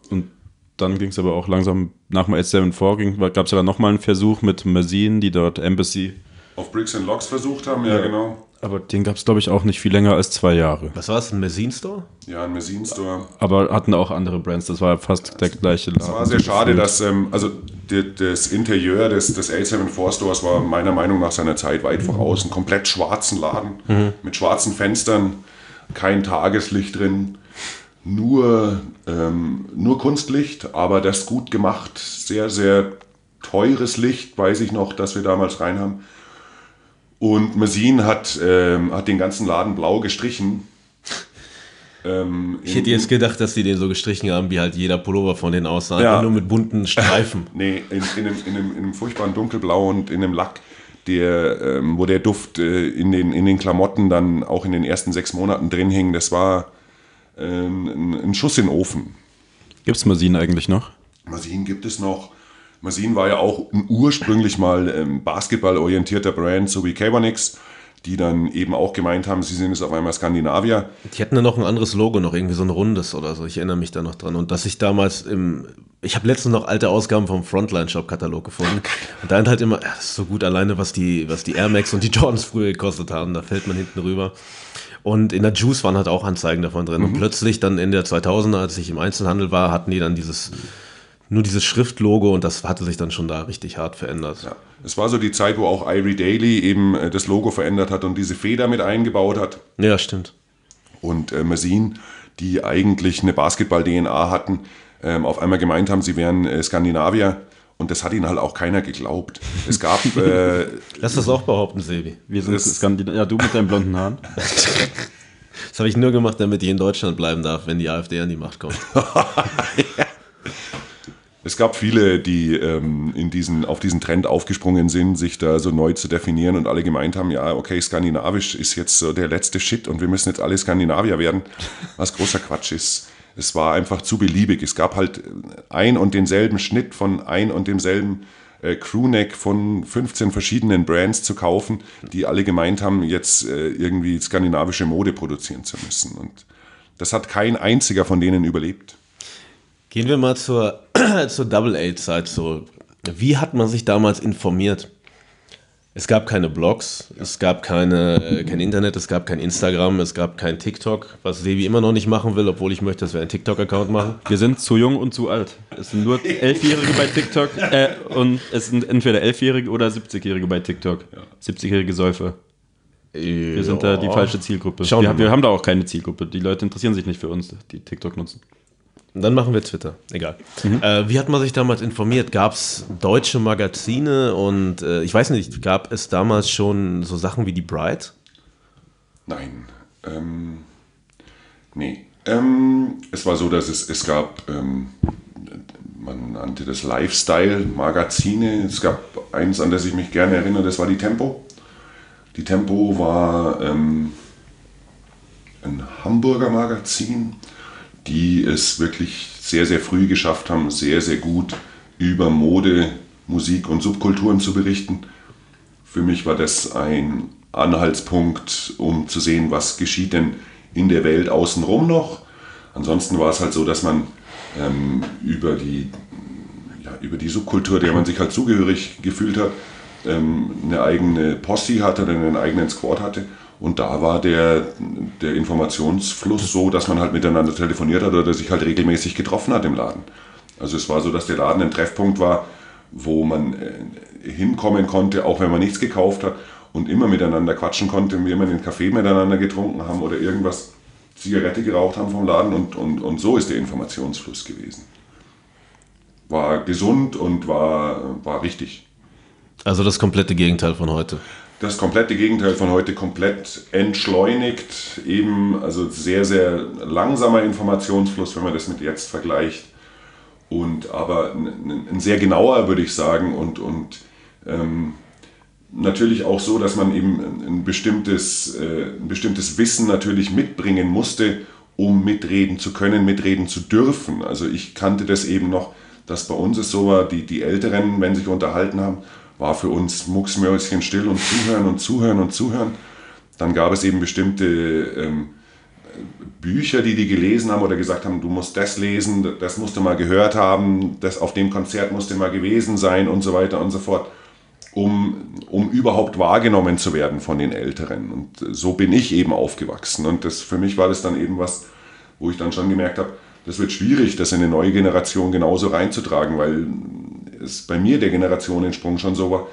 Und dann ging es aber auch langsam nach dem 874 gab es ja dann nochmal einen Versuch mit Mazin, die dort Embassy, Auf Bricks and Locks versucht haben, ja, genau. Aber den gab es glaube ich auch nicht viel länger als zwei Jahre. Was war es, ein Messin Store? Ja, ein Messin Store. Aber hatten auch andere Brands, das war fast der gleiche Laden. Es war sehr schade, dass, ähm, also die, das Interieur des, des L74 Stores war meiner Meinung nach seiner Zeit weit voraus. Ein komplett schwarzen Laden mit schwarzen Fenstern, kein Tageslicht drin, nur, ähm, nur Kunstlicht, aber das gut gemacht. Sehr, sehr teures Licht, weiß ich noch, dass wir damals rein haben. Und Messin hat, ähm, hat den ganzen Laden blau gestrichen. Ähm, Ich hätte jetzt gedacht, dass die den so gestrichen haben, wie halt jeder Pullover von denen aussah. Ja. Nur mit bunten Streifen. Nee, in, in, einem, in, einem, in einem furchtbaren Dunkelblau und in einem Lack, der, ähm, wo der Duft äh, in, den, in den Klamotten dann auch in den ersten sechs Monaten drin hing. Das war ähm, ein, ein Schuss in den Ofen. Gibt es Mazin eigentlich noch? Masin gibt es noch. Masin war ja auch ein ursprünglich mal ähm, basketballorientierter Brand, so wie Cabernet, die dann eben auch gemeint haben, sie sind jetzt auf einmal Skandinavier. Die hatten ja noch ein anderes Logo, noch irgendwie so ein rundes oder so. Ich erinnere mich da noch dran. Und dass ich damals im. Ich habe letztens noch alte Ausgaben vom Frontline-Shop-Katalog gefunden. Und da sind halt immer, ja, das ist so gut alleine, was die, was die Air Max und die Jordans früher gekostet haben. Da fällt man hinten rüber. Und in der Juice waren halt auch Anzeigen davon drin. Und plötzlich dann Ende der 2000er, als ich im Einzelhandel war, hatten die dann dieses, nur dieses Schriftlogo und das hatte sich dann schon da richtig hart verändert. Ja. Es war so die Zeit, wo auch Irie Daily eben äh, das Logo verändert hat und diese Feder mit eingebaut hat. Ja, stimmt. und äh, Mazin, die eigentlich eine Basketball-DNA hatten, ähm, auf einmal gemeint haben, sie wären äh, Skandinavier. Und das hat ihnen halt auch keiner geglaubt. Es gab, äh, Lass das auch behaupten, Sebi. Wir sind Skandinavier. Ja, du mit deinen blonden Haaren. Das habe ich nur gemacht, damit ich in Deutschland bleiben darf, wenn die AfD an die Macht kommt. es gab viele, die ähm, in diesen, auf diesen Trend aufgesprungen sind, sich da so neu zu definieren und alle gemeint haben, ja, okay, skandinavisch ist jetzt so der letzte Shit und wir müssen jetzt alle Skandinavier werden, was großer Quatsch ist. Es war einfach zu beliebig. Es gab halt ein und denselben Schnitt von ein und demselben äh, Crewneck von 15 verschiedenen Brands zu kaufen, die alle gemeint haben, jetzt äh, irgendwie skandinavische Mode produzieren zu müssen. Und das hat kein einziger von denen überlebt. Gehen wir mal zur, zur Double-A-Zeit zurück. Wie hat man sich damals informiert? Es gab keine Blogs, es gab keine, äh, kein Internet, es gab kein Instagram, es gab kein TikTok, was Sevi immer noch nicht machen will, obwohl ich möchte, dass wir einen TikTok-Account machen. Wir sind zu jung und zu alt. Es sind nur Elfjährige bei TikTok äh, und es sind entweder Elfjährige oder 70-Jährige bei TikTok. 70-jährige Säufer. Wir sind da die falsche Zielgruppe. Schauen wir wir haben da auch keine Zielgruppe. Die Leute interessieren sich nicht für uns, die TikTok nutzen. Dann machen wir Twitter. Egal. Äh, wie hat man sich damals informiert? Gab es deutsche Magazine und äh, ich weiß nicht, gab es damals schon so Sachen wie die Bright? Nein. Ähm, nee. Ähm, es war so, dass es, es gab, ähm, man nannte das Lifestyle-Magazine. Es gab eins, an das ich mich gerne erinnere, das war die Tempo. Die Tempo war ähm, ein Hamburger Magazin, die es wirklich sehr, sehr früh geschafft haben, sehr, sehr gut über Mode, Musik und Subkulturen zu berichten. Für mich war das ein Anhaltspunkt, um zu sehen, was geschieht denn in der Welt außenrum noch. Ansonsten war es halt so, dass man ähm, über, die, ja, über die Subkultur, der man sich halt zugehörig gefühlt hat, ähm, eine eigene Posse hatte einen eigenen Squad hatte. Und da war der, der Informationsfluss so, dass man halt miteinander telefoniert hat oder sich halt regelmäßig getroffen hat im Laden. Also es war so, dass der Laden ein Treffpunkt war, wo man äh, hinkommen konnte, auch wenn man nichts gekauft hat und immer miteinander quatschen konnte, wir immer einen Kaffee miteinander getrunken haben oder irgendwas, Zigarette geraucht haben vom Laden und, und, und so ist der Informationsfluss gewesen. War gesund und war, war richtig. Also das komplette Gegenteil von heute. Das komplette Gegenteil von heute, komplett entschleunigt, eben, also sehr, sehr langsamer Informationsfluss, wenn man das mit jetzt vergleicht. Und aber ein, ein sehr genauer, würde ich sagen, und, und ähm, natürlich auch so, dass man eben ein bestimmtes, äh, ein bestimmtes Wissen natürlich mitbringen musste, um mitreden zu können, mitreden zu dürfen. Also ich kannte das eben noch, dass bei uns es so war, die, die Älteren, wenn sie sich unterhalten haben, war für uns mucksmäuschen still und zuhören und zuhören und zuhören. Dann gab es eben bestimmte ähm, Bücher, die die gelesen haben oder gesagt haben, du musst das lesen, das musst du mal gehört haben, das auf dem Konzert musst du mal gewesen sein und so weiter und so fort, um, um überhaupt wahrgenommen zu werden von den Älteren. Und so bin ich eben aufgewachsen. Und das, für mich war das dann eben was, wo ich dann schon gemerkt habe, das wird schwierig, das in eine neue Generation genauso reinzutragen, weil es bei mir der Generationensprung schon so war,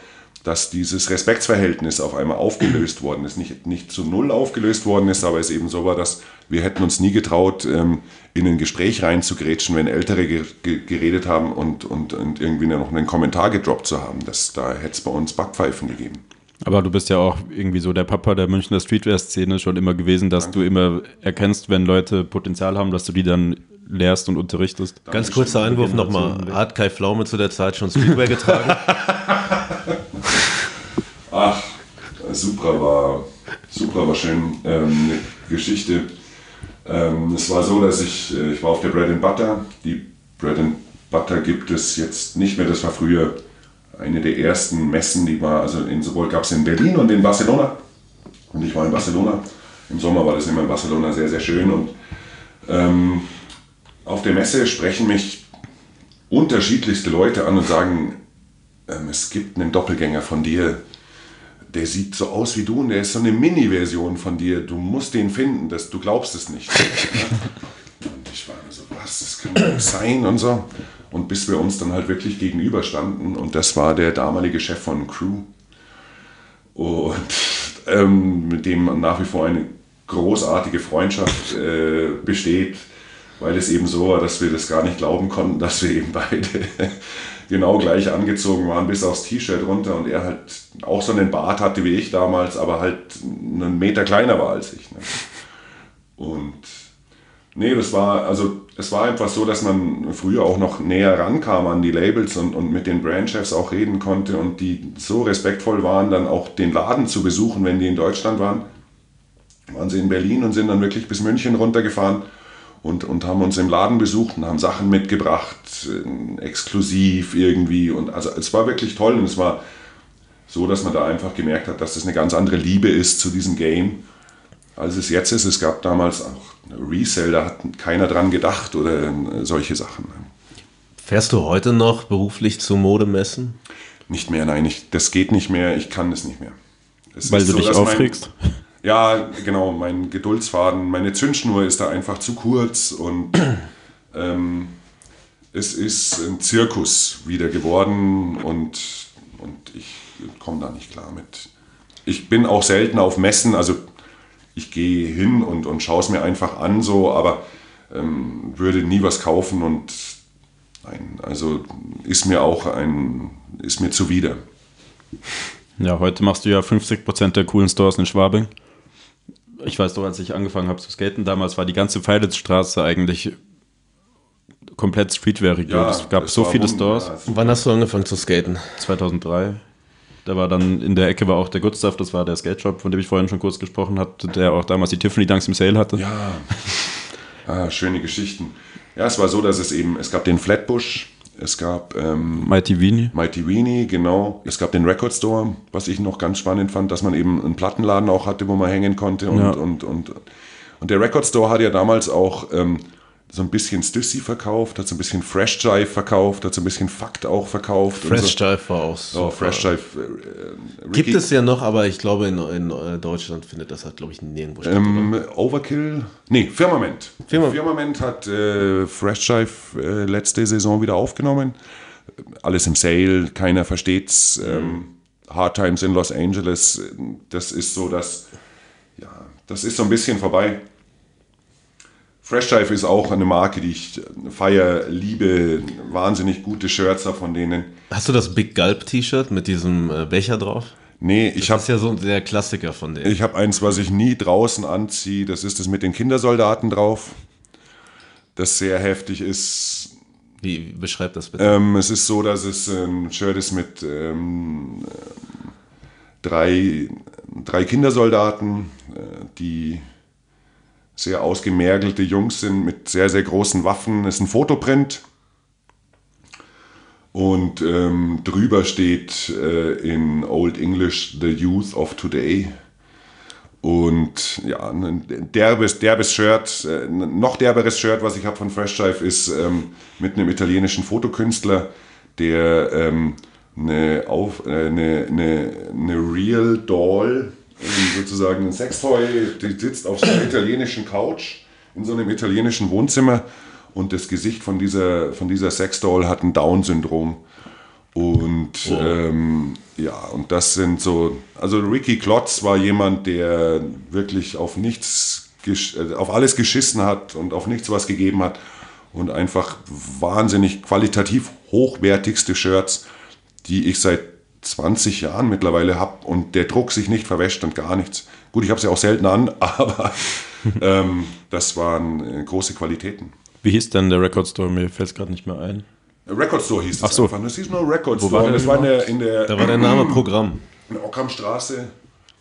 dass dieses Respektsverhältnis auf einmal aufgelöst worden ist. Nicht, nicht zu null aufgelöst worden ist, aber es eben so war, dass wir hätten uns nie getraut, ähm, in ein Gespräch reinzugrätschen, wenn Ältere geredet haben und, und, und irgendwie noch einen Kommentar gedroppt zu haben. Das, da hätte es bei uns Backpfeifen gegeben. Aber du bist ja auch irgendwie so der Papa der Münchner Streetwear-Szene schon immer gewesen, dass Danke. du immer erkennst, wenn Leute Potenzial haben, dass du die dann lehrst und unterrichtest. Ganz kurzer Einwurf nochmal. Hat Kai Pflaume zu der Zeit schon Streetwear getragen? Ach, super war, super war schön. Ähm, eine Geschichte. Ähm, es war so, dass ich, äh, ich war auf der Bread and Butter. Die Bread and Butter gibt es jetzt nicht mehr. Das war früher eine der ersten Messen, die war, also in, sowohl gab es in Berlin und in Barcelona. Und ich war in Barcelona. Im Sommer war das immer in Barcelona sehr, sehr schön. Und ähm, auf der Messe sprechen mich unterschiedlichste Leute an und sagen, ähm, es gibt einen Doppelgänger von dir, der sieht so aus wie du und der ist so eine Mini-Version von dir. Du musst den finden, das, du glaubst es nicht. und ich war so, was, das kann doch nicht sein und so. Und bis wir uns dann halt wirklich gegenüberstanden und das war der damalige Chef von Crew. Und ähm, mit dem nach wie vor eine großartige Freundschaft äh, besteht, weil es eben so war, dass wir das gar nicht glauben konnten, dass wir eben beide genau gleich angezogen waren, bis aufs T-Shirt runter und er halt auch so einen Bart hatte wie ich damals, aber halt einen Meter kleiner war als ich. Ne? Und nee, das war, also es war einfach so, dass man früher auch noch näher rankam an die Labels und, und mit den Brandchefs auch reden konnte und die so respektvoll waren, dann auch den Laden zu besuchen, wenn die in Deutschland waren. Waren sie in Berlin und sind dann wirklich bis München runtergefahren und, und haben uns im Laden besucht und haben Sachen mitgebracht, äh, exklusiv irgendwie. Und also es war wirklich toll und es war so, dass man da einfach gemerkt hat, dass das eine ganz andere Liebe ist zu diesem Game, als es jetzt ist. Es gab damals auch Resell, da hat keiner dran gedacht oder äh, solche Sachen. Fährst du heute noch beruflich zu Modemessen? Nicht mehr, nein, ich, das geht nicht mehr, ich kann es nicht mehr. Es Weil du so, dich aufregst? Mein, ja, genau, mein Geduldsfaden, meine Zündschnur ist da einfach zu kurz und ähm, es ist ein Zirkus wieder geworden und, und ich komme da nicht klar mit. Ich bin auch selten auf Messen, also ich gehe hin und, und schaue es mir einfach an, so, aber ähm, würde nie was kaufen und nein, also ist mir auch ein, ist mir zuwider. Ja, heute machst du ja 50% der coolen Stores in Schwabing ich weiß doch, als ich angefangen habe zu skaten, damals war die ganze Feilitzstraße eigentlich komplett Streetwear-Region. Ja, es gab so viele Stores. Ja, Wann hast du angefangen zu skaten? 2003. Da war dann in der Ecke war auch der Good Stuff, das war der Skate Shop, von dem ich vorhin schon kurz gesprochen hatte, der auch damals die Tiffany Dunks im Sale hatte. Ja. Ah, schöne Geschichten. Ja, es war so, dass es eben, es gab den Flatbush, es gab ähm, Mighty Weenie. Mighty Weenie, genau. Es gab den Record Store, was ich noch ganz spannend fand, dass man eben einen Plattenladen auch hatte, wo man hängen konnte. Und, ja. und, und, und der Record Store hat ja damals auch ähm, so ein bisschen Stussy verkauft, hat so ein bisschen Fresh Jive verkauft, hat so ein bisschen Fakt auch verkauft. Fresh so. Jive war auch so. Oh, Fresh Jive. Äh, Gibt es ja noch, aber ich glaube, in, in äh, Deutschland findet das halt, glaube ich, nirgendwo statt. Ähm, Overkill? Nee, Firmament. Firma. Firmament hat äh, Fresh Jive äh, letzte Saison wieder aufgenommen. Alles im Sale, keiner versteht's. Ähm, Hard Times in Los Angeles, das ist so, dass, ja, das ist so ein bisschen vorbei. Fresh Dive ist auch eine Marke, die ich feiere, liebe, wahnsinnig gute Shirts von denen. Hast du das Big Gulp T-Shirt mit diesem äh, Becher drauf? Nee, ich habe. Das ist ja so der Klassiker von denen. Ich habe eins, was ich nie draußen anziehe. Das ist das mit den Kindersoldaten drauf. Das sehr heftig ist. Wie beschreibt das bitte? Ähm, es ist so, dass es ein Shirt ist mit ähm, drei, drei Kindersoldaten, äh, die sehr ausgemergelte Jungs sind mit sehr, sehr großen Waffen. Es ist ein Fotoprint. Und ähm, drüber steht äh, in Old English The Youth of Today. Und ja, ein derbes, derbes Shirt, äh, noch derberes Shirt, was ich habe von Fresh Drive, ist ähm, mit einem italienischen Fotokünstler, der ähm, eine, auf, äh, eine, eine, eine Real Doll, sozusagen ein Sextoy, die sitzt auf so einer italienischen Couch in so einem italienischen Wohnzimmer und das Gesicht von dieser, von dieser Sexdoll hat ein Down-Syndrom. Und ähm, ja, und das sind so, also Ricky Klotz war jemand, der wirklich auf nichts, äh, auf alles geschissen hat und auf nichts was gegeben hat und einfach wahnsinnig qualitativ hochwertigste Shirts, die ich seit 20 Jahren mittlerweile habe und der Druck sich nicht verwäscht und gar nichts. Gut, ich habe sie auch selten an, aber ähm, das waren äh, große Qualitäten. Wie hieß denn der Record Store? Mir fällt es gerade nicht mehr ein. Record Store hieß es Ach so. einfach. Das hieß nur Record Wo Store. war das war in der, in der, Da war der Name Programm. in der Ockhamstraße.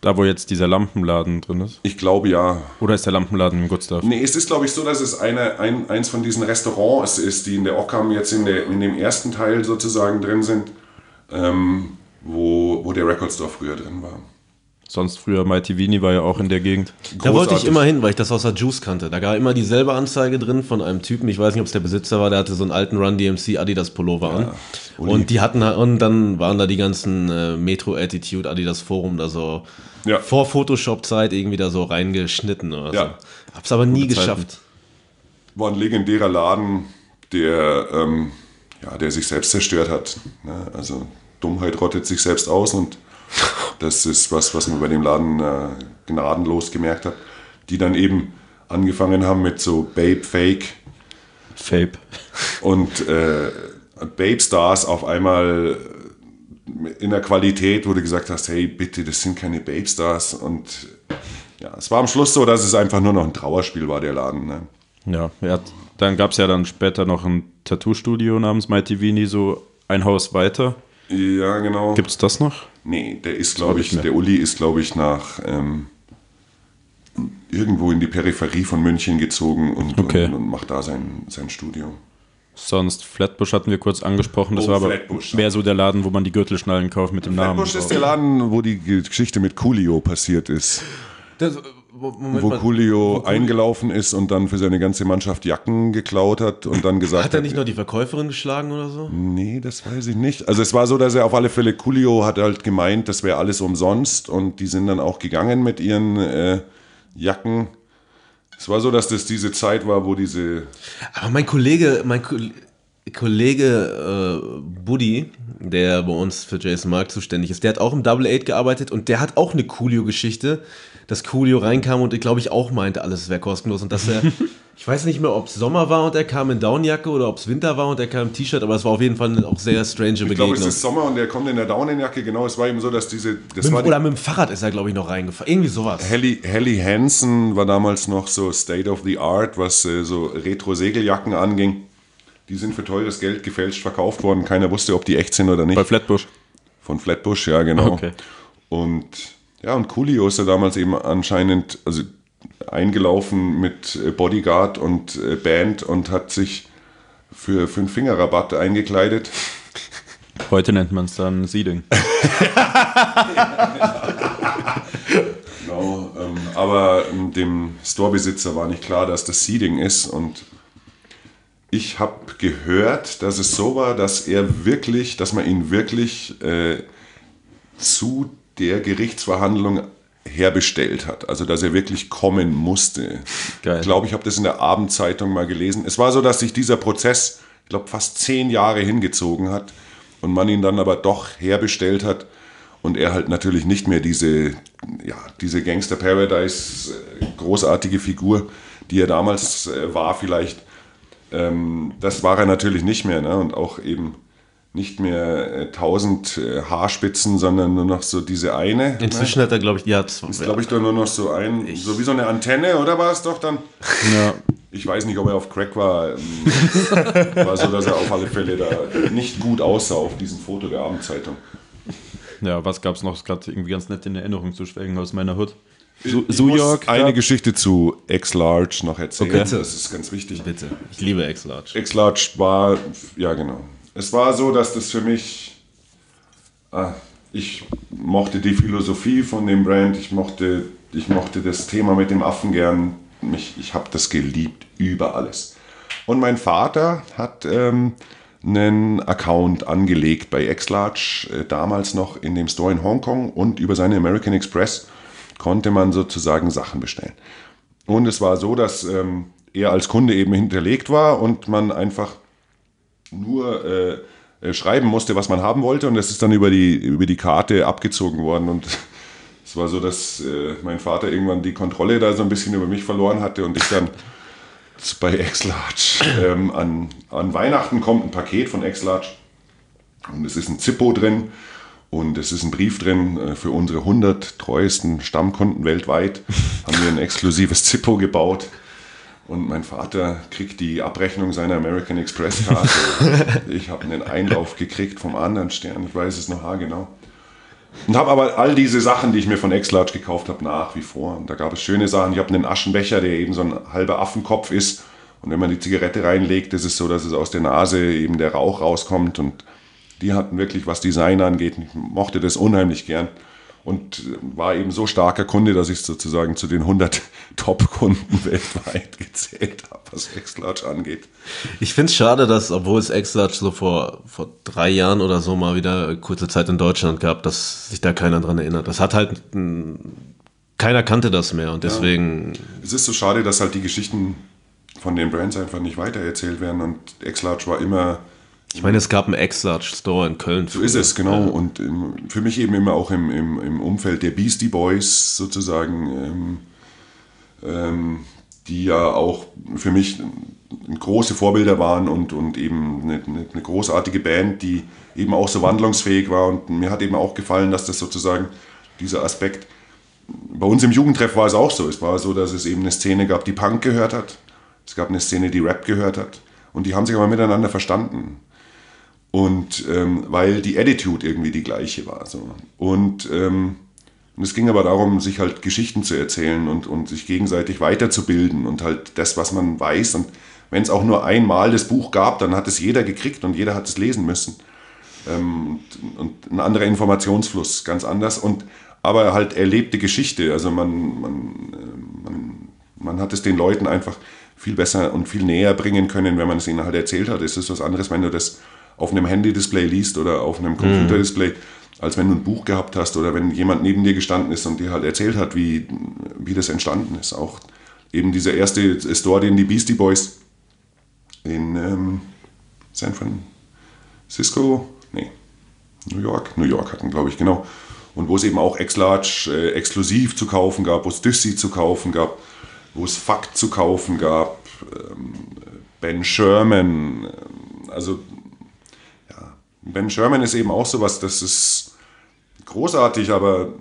Da, wo jetzt dieser Lampenladen drin ist. Ich glaube ja. Oder ist der Lampenladen in Gustav? Nee, es ist, glaube ich, so, dass es eine, ein, eins von diesen Restaurants ist, die in der Ockham jetzt in, der, in dem ersten Teil sozusagen drin sind, ähm, wo, wo der Record Store früher drin war. Sonst früher Mighty Vini war ja auch in der Gegend. Da wollte ich Großartig. immer hin, weil ich das aus der Juice kannte. Da war immer dieselbe Anzeige drin von einem Typen, ich weiß nicht, ob es der Besitzer war, der hatte so einen alten Run DMC Adidas Pullover an. Uli. Und die hatten und dann waren da die ganzen äh, Metro Attitude Adidas Forum da so Ja. vor Photoshop Zeit irgendwie da so reingeschnitten oder Ja. so. Hab's aber nie Gute Zeiten. geschafft. War ein legendärer Laden, der, ähm, ja, der sich selbst zerstört hat. Ne? Also Dummheit rottet sich selbst aus und das ist was, was man bei dem Laden äh, gnadenlos gemerkt hat. Die dann eben angefangen haben mit so Babe Fake Fape. und äh, Babe Stars auf einmal in der Qualität, wo du gesagt hast, hey, bitte, das sind keine Babe Stars. Und ja, es war am Schluss so, dass es einfach nur noch ein Trauerspiel war, der Laden. Ne? Ja, hat, dann gab es ja dann später noch ein Tattoo-Studio namens Mighty Vini, so ein Haus weiter. Ja, genau. Gibt es das noch? Nee, der ist, glaube ich, der Uli ist, glaube ich, nach ähm, irgendwo in die Peripherie von München gezogen und, Okay. und, und macht da sein, sein Studio. Sonst Flatbush hatten wir kurz angesprochen. Das Oh, war aber Flatbush. mehr so der Laden, wo man die Gürtelschnallen kauft mit dem Namen. Flatbush ist der Laden, wo die Geschichte mit Coolio passiert ist. Das, Moment wo. Coolio eingelaufen ist und dann für seine ganze Mannschaft Jacken geklaut hat und dann gesagt Hat er nicht noch die Verkäuferin geschlagen oder so? Nee, das weiß ich nicht. Also es war so, dass er auf alle Fälle, Coolio hat halt gemeint, das wäre alles umsonst und die sind dann auch gegangen mit ihren äh, Jacken. Es war so, dass das diese Zeit war, wo diese... Aber mein Kollege, mein Ko Kollege äh, Buddy, der bei uns für Jason Mark zuständig ist, der hat auch im Double Eight gearbeitet und der hat auch eine Coolio-Geschichte, dass Coolio reinkam und ich glaube ich auch meinte, alles wäre kostenlos und dass er, ich weiß nicht mehr, ob es Sommer war und er kam in Downjacke oder ob es Winter war und er kam im T-Shirt, aber es war auf jeden Fall auch sehr strange Ich glaube, Begegnung. es ist Sommer und er kommt in der Daunenjacke. Genau, es war eben so, dass diese... Das mit, war die, oder mit dem Fahrrad ist er, glaube ich, noch reingefahren. Irgendwie sowas. Helly, Helly Hansen war damals noch so State of the Art, was äh, so Retro-Segeljacken anging. Die sind für teures Geld gefälscht verkauft worden. Keiner wusste, ob die echt sind oder nicht. Bei Flatbush. Von Flatbush, ja, genau. Okay. Und ja, und Coolio ist ja damals eben anscheinend also eingelaufen mit äh, Bodyguard und äh, Band und hat sich für fünf Fingerrabatt eingekleidet. Heute nennt man es dann Seeding. Genau, ähm, aber ähm, dem Storebesitzer war nicht klar, dass das Seeding ist und ich habe gehört, dass es so war, dass er wirklich, dass man ihn wirklich äh, zu der Gerichtsverhandlung herbestellt hat. Also, dass er wirklich kommen musste. Geil. Ich glaube, ich habe das in der Abendzeitung mal gelesen. Es war so, dass sich dieser Prozess, ich glaube, fast zehn Jahre hingezogen hat und man ihn dann aber doch herbestellt hat und er halt natürlich nicht mehr diese, ja, diese Gangster Paradise äh, großartige Figur, die er damals äh, war, vielleicht, ähm, das war er natürlich nicht mehr. Ne? Und auch eben nicht mehr äh, tausend äh, Haarspitzen, sondern nur noch so diese eine. ne? Inzwischen hat er, glaube ich, ja, zwei, Ist, glaube ich, doch nur noch so ein, so wie so eine Antenne, oder war es doch dann? Ja. Ich weiß nicht, ob er auf Crack war. Ähm, war so, dass er auf alle Fälle da nicht gut aussah auf diesem Foto der Abendzeitung. ja, was gab es noch? Ist gerade irgendwie ganz nett in Erinnerung zu schwelgen aus meiner Hut. Su Ich muss York. eine da- Geschichte zu X-Large noch erzählen. Okay. Das ist ganz wichtig. bitte. Ich liebe X-Large. X-Large war, ja genau. Es war so, dass das für mich, ah, ich mochte die Philosophie von dem Brand, ich mochte, ich mochte das Thema mit dem Affen gern, mich, ich habe das geliebt über alles. Und mein Vater hat ähm, einen Account angelegt bei Xlarge, äh, damals noch in dem Store in Hongkong und über seine American Express konnte man sozusagen Sachen bestellen. Und es war so, dass ähm, er als Kunde eben hinterlegt war und man einfach nur äh, äh, schreiben musste, was man haben wollte und das ist dann über die, über die Karte abgezogen worden und es war so, dass äh, mein Vater irgendwann die Kontrolle da so ein bisschen über mich verloren hatte und ich dann bei X-Large ähm, an, an Weihnachten kommt ein Paket von X-Large und es ist ein Zippo drin und es ist ein Brief drin äh, für unsere 100 treuesten Stammkunden weltweit. haben wir ein exklusives Zippo gebaut. Und mein Vater kriegt die Abrechnung seiner American Express Karte. ich habe einen Einlauf gekriegt vom anderen Stern, ich weiß es noch haargenau. Und habe aber all diese Sachen, die ich mir von X-Large gekauft habe, nach wie vor. Und da gab es schöne Sachen. Ich habe einen Aschenbecher, der eben so ein halber Affenkopf ist. Und wenn man die Zigarette reinlegt, ist es so, dass es aus der Nase eben der Rauch rauskommt. Und die hatten wirklich, was Design angeht, ich mochte das unheimlich gern und war eben so starker Kunde, dass ich sozusagen zu den 100 Top-Kunden weltweit gezählt habe, was X-Large angeht. Ich finde es schade, dass, obwohl es X-Large so vor, vor drei Jahren oder so mal wieder kurze Zeit in Deutschland gab, dass sich da keiner dran erinnert. Das hat halt, keiner kannte das mehr und deswegen. Ja. Es ist so schade, dass halt die Geschichten von den Brands einfach nicht weitererzählt werden und X-Large war immer ich meine, es gab einen X-Large Store in Köln. So ist es, genau. Ja. Und im, für mich eben immer auch im, im, im Umfeld der Beastie Boys sozusagen, ähm, ähm, die ja auch für mich große Vorbilder waren und, und eben eine, eine, großartige Band, die eben auch so wandlungsfähig war. Und mir hat eben auch gefallen, dass das sozusagen dieser Aspekt, bei uns im Jugendtreff war es auch so. Es war so, dass es eben eine Szene gab, die Punk gehört hat. Es gab eine Szene, die Rap gehört hat. Und die haben sich aber miteinander verstanden. Und ähm, weil die Attitude irgendwie die gleiche war. So. Und, ähm, und es ging aber darum, sich halt Geschichten zu erzählen und, und sich gegenseitig weiterzubilden und halt das, was man weiß. Und wenn es auch nur einmal das Buch gab, dann hat es jeder gekriegt und jeder hat es lesen müssen. Ähm, und, und, ein anderer Informationsfluss, ganz anders. Und aber halt erlebte Geschichte. Also man, man, äh, man, man hat es den Leuten einfach viel besser und viel näher bringen können, wenn man es ihnen halt erzählt hat. Es ist was anderes, wenn du das auf einem Handy-Display liest oder auf einem Computer-Display, als wenn du ein Buch gehabt hast oder wenn jemand neben dir gestanden ist und dir halt erzählt hat, wie, wie das entstanden ist. Auch eben dieser erste Store, den die Beastie Boys in ähm, San Francisco, nee, New York, New York hatten, glaube ich, genau. Und wo es eben auch X-Large äh, exklusiv zu kaufen gab, wo es Düssi zu kaufen gab, wo es Fakt zu kaufen gab, ähm, Ben Sherman, ähm, also Ben Sherman ist eben auch sowas, das ist großartig, aber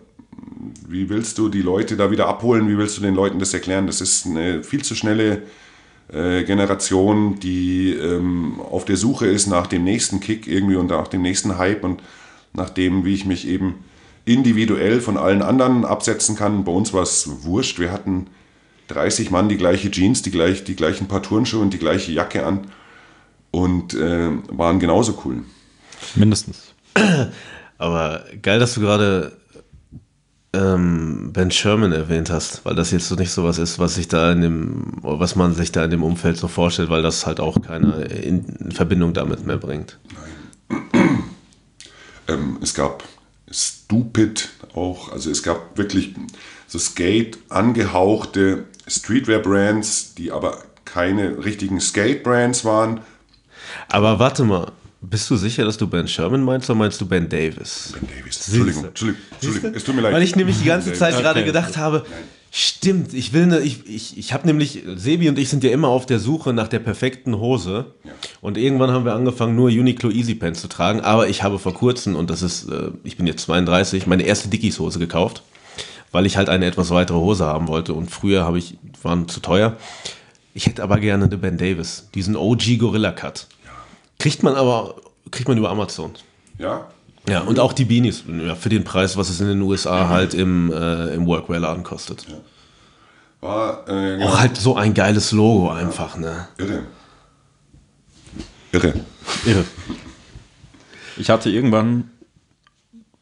wie willst du die Leute da wieder abholen? Wie willst du den Leuten das erklären? Das ist eine viel zu schnelle äh, Generation, die ähm, auf der Suche ist nach dem nächsten Kick irgendwie und nach dem nächsten Hype und nach dem, wie ich mich eben individuell von allen anderen absetzen kann. Bei uns war es wurscht. Wir hatten 30 Mann die gleiche Jeans, die, gleich, die gleichen Paar Turnschuhe und die gleiche Jacke an und äh, waren genauso cool. Mindestens. Aber geil, dass du gerade ähm, Ben Sherman erwähnt hast, weil das jetzt so nicht so was ist, was sich da in dem, was man sich da in dem Umfeld so vorstellt, weil das halt auch keiner in Verbindung damit mehr bringt. Nein. ähm, es gab Stupid auch, also es gab wirklich so Skate angehauchte Streetwear-Brands, die aber keine richtigen Skate-Brands waren. Aber warte mal, bist du sicher, dass du Ben Sherman meinst oder meinst du Ben Davis? Ben Davis. Entschuldigung, Entschuldigung, Entschuldigung. Es tut mir leid. Weil ich nämlich die ganze Zeit okay. gerade gedacht habe, stimmt, ich will ne, ich, ich, ich habe nämlich, Sebi und ich sind ja immer auf der Suche nach der perfekten Hose. Ja. Und irgendwann haben wir angefangen, nur Uniqlo Easy Pants zu tragen. Aber ich habe vor kurzem, und das ist, äh, ich bin jetzt 32, meine erste Dickies Hose gekauft, weil ich halt eine etwas weitere Hose haben wollte. Und früher habe ich, waren zu teuer. Ich hätte aber gerne eine Ben Davis, diesen OG Gorilla Cut. Kriegt man aber, kriegt man über Amazon. Ja. Ja, und auch die Beanies, ja, für den Preis, was es in den USA mhm. halt im, äh, im Workwear-Laden kostet. Ja. War, äh, Auch halt so ein geiles Logo einfach, ne? Irre. Irre. Irre. Ich hatte irgendwann,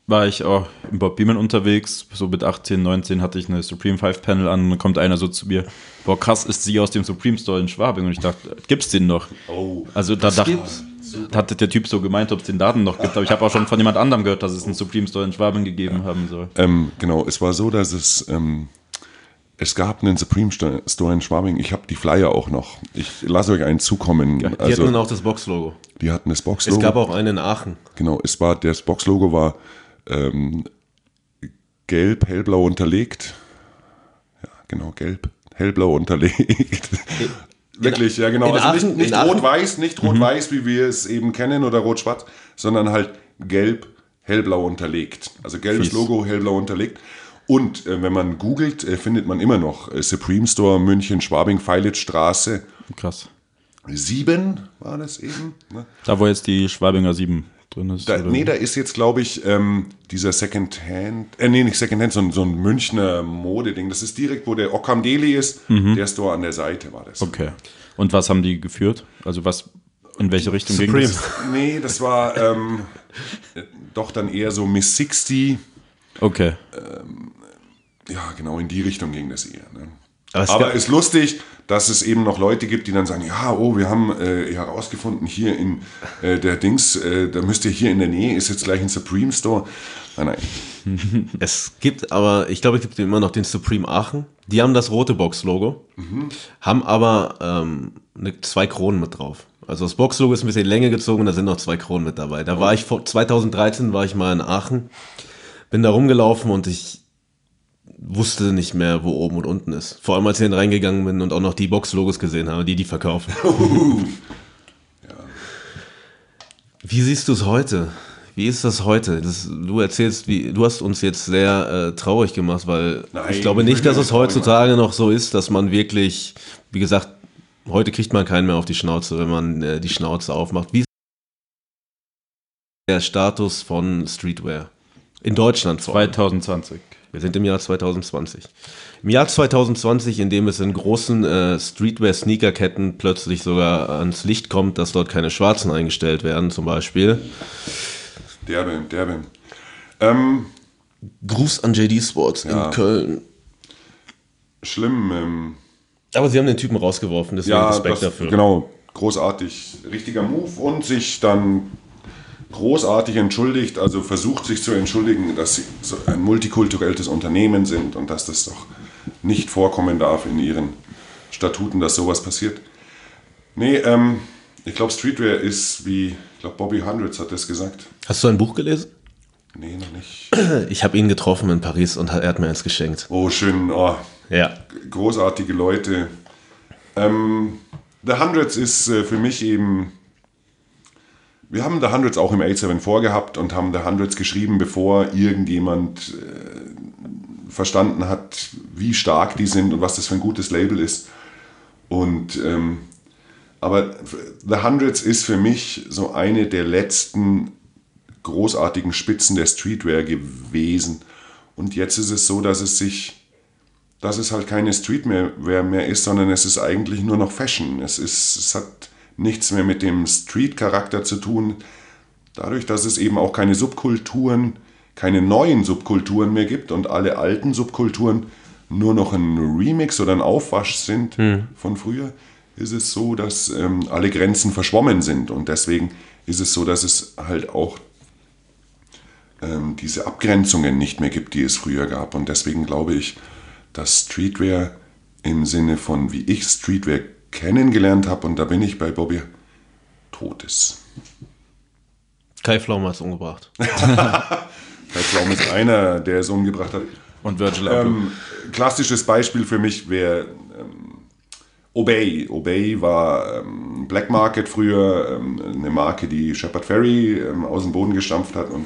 war ich auch im Bob Beeman unterwegs, so mit 18, 19 hatte ich eine Supreme 5 Panel an und dann kommt einer so zu mir, boah krass, ist sie aus dem Supreme Store in Schwabing und ich dachte, gibt's den noch? Oh. Also da dachte, hatte der Typ so gemeint, ob es den Daten noch gibt, aber ich habe auch schon von jemand anderem gehört, dass es einen Supreme Store in Schwabing gegeben haben soll. Ähm, genau, es war so, dass es, ähm, es gab einen Supreme Sto- Store in Schwabing. Ich habe die Flyer auch noch. Ich lasse euch einen zukommen. Die hatten Also, dann auch das Box-Logo. die hatten das Es Boxlogo. gab auch einen in Aachen. Genau, es war, das Boxlogo war ähm, gelb, hellblau unterlegt. Ja, genau, gelb, hellblau unterlegt. Wirklich, ja genau. Also nicht, nicht rot-weiß, nicht rot-weiß, wie wir es eben kennen, oder rot-schwarz, sondern halt gelb, hellblau unterlegt. Also gelbes Fies. Logo, hellblau unterlegt. Und äh, wenn man googelt, äh, findet man immer noch äh, Supreme Store München, Schwabing, Feilitzstraße Krass. 7 war das eben. Ne? Da, wo jetzt die Schwabinger 7 drin ist. Da, oder nee, da ist jetzt, glaube ich, ähm, dieser Secondhand, äh, nee, nicht Secondhand, sondern so ein Münchner Modeding. Das ist direkt, wo der Occam Deli ist. Der Store an der Seite war das. Okay. Und was haben die geführt? Also was, in welche Richtung ging Supreme. das? Nee, das war ähm, äh, doch dann eher so Miss 60. Okay. Ja, genau, in die Richtung ging das eher. Ne? Aber es Aber ist lustig, dass es eben noch Leute gibt, die dann sagen, ja, oh, wir haben äh, herausgefunden, hier in äh, der Dings, äh, da müsst ihr hier in der Nähe, ist jetzt gleich ein Supreme Store. Nein, nein. Es gibt aber, ich glaube, es gibt immer noch den Supreme Aachen. Die haben das rote Box-Logo, haben aber ähm, ne, zwei Kronen mit drauf. Also das Box-Logo ist ein bisschen länger gezogen und da sind noch zwei Kronen mit dabei. Da war ich vor 2013 war ich mal in Aachen, bin da rumgelaufen und ich wusste nicht mehr, wo oben und unten ist. Vor allem als ich dann reingegangen bin und auch noch die Box-Logos gesehen habe, die die verkaufen. Wie siehst du es heute? Wie ist das heute? Das, du erzählst, wie, du hast uns jetzt sehr äh, traurig gemacht, weil Nein, ich glaube ich nicht, dass es heutzutage noch so ist, dass man wirklich, wie gesagt, heute kriegt man keinen mehr auf die Schnauze, wenn man äh, die Schnauze aufmacht. Wie ist der Status von Streetwear? In Deutschland vor allem. 2020. Wir sind im Jahr 2020. Im Jahr 2020, in dem es in großen äh, Streetwear-Sneakerketten plötzlich sogar ans Licht kommt, dass dort keine Schwarzen eingestellt werden, zum Beispiel. Derbe, derbe. Ähm, Gruß an JD Sports Ja. in Köln. schlimm. Ähm, Aber sie haben den Typen rausgeworfen, deswegen ja, Respekt das, dafür. genau, großartig. Richtiger Move und sich dann großartig entschuldigt, also versucht sich zu entschuldigen, dass sie so ein multikulturelles Unternehmen sind und dass das doch nicht vorkommen darf in ihren Statuten, dass sowas passiert. Nee, ähm, ich glaube, Streetwear ist wie, ich glaube, Bobby Hundreds hat das gesagt. Hast du ein Buch gelesen? Nee, noch nicht. Ich habe ihn getroffen in Paris und er hat mir eins geschenkt. Oh, schön, oh, Ja. großartige Leute. Ähm, The Hundreds ist äh, für mich eben. Wir haben The Hundreds auch im A7 vorgehabt und haben The Hundreds geschrieben, bevor irgendjemand äh, verstanden hat, wie stark die sind und was das für ein gutes Label ist. Und ähm, aber The Hundreds ist für mich so eine der letzten großartigen Spitzen der Streetwear gewesen. Und jetzt ist es so, dass es sich dass es halt keine Streetwear mehr ist, sondern es ist eigentlich nur noch Fashion. Es, ist, es hat nichts mehr mit dem Street-Charakter zu tun. Dadurch, dass es eben auch keine Subkulturen, keine neuen Subkulturen mehr gibt und alle alten Subkulturen nur noch ein Remix oder ein Aufwasch sind von früher, ist es so, dass ähm, alle Grenzen verschwommen sind. Und deswegen ist es so, dass es halt auch ähm, diese Abgrenzungen nicht mehr gibt, die es früher gab. Und deswegen glaube ich, dass Streetwear im Sinne von, wie ich Streetwear kennengelernt habe, und da bin ich bei Bobby, tot ist. Kai Pflaume hat es umgebracht. Kai Pflaum ist einer, der es umgebracht hat. Und Virgil Abloh. Ähm, klassisches Beispiel für mich wäre ähm, Obey. Obey war ähm, Black Market früher, ähm, eine Marke, die Shepard Ferry ähm, aus dem Boden gestampft hat und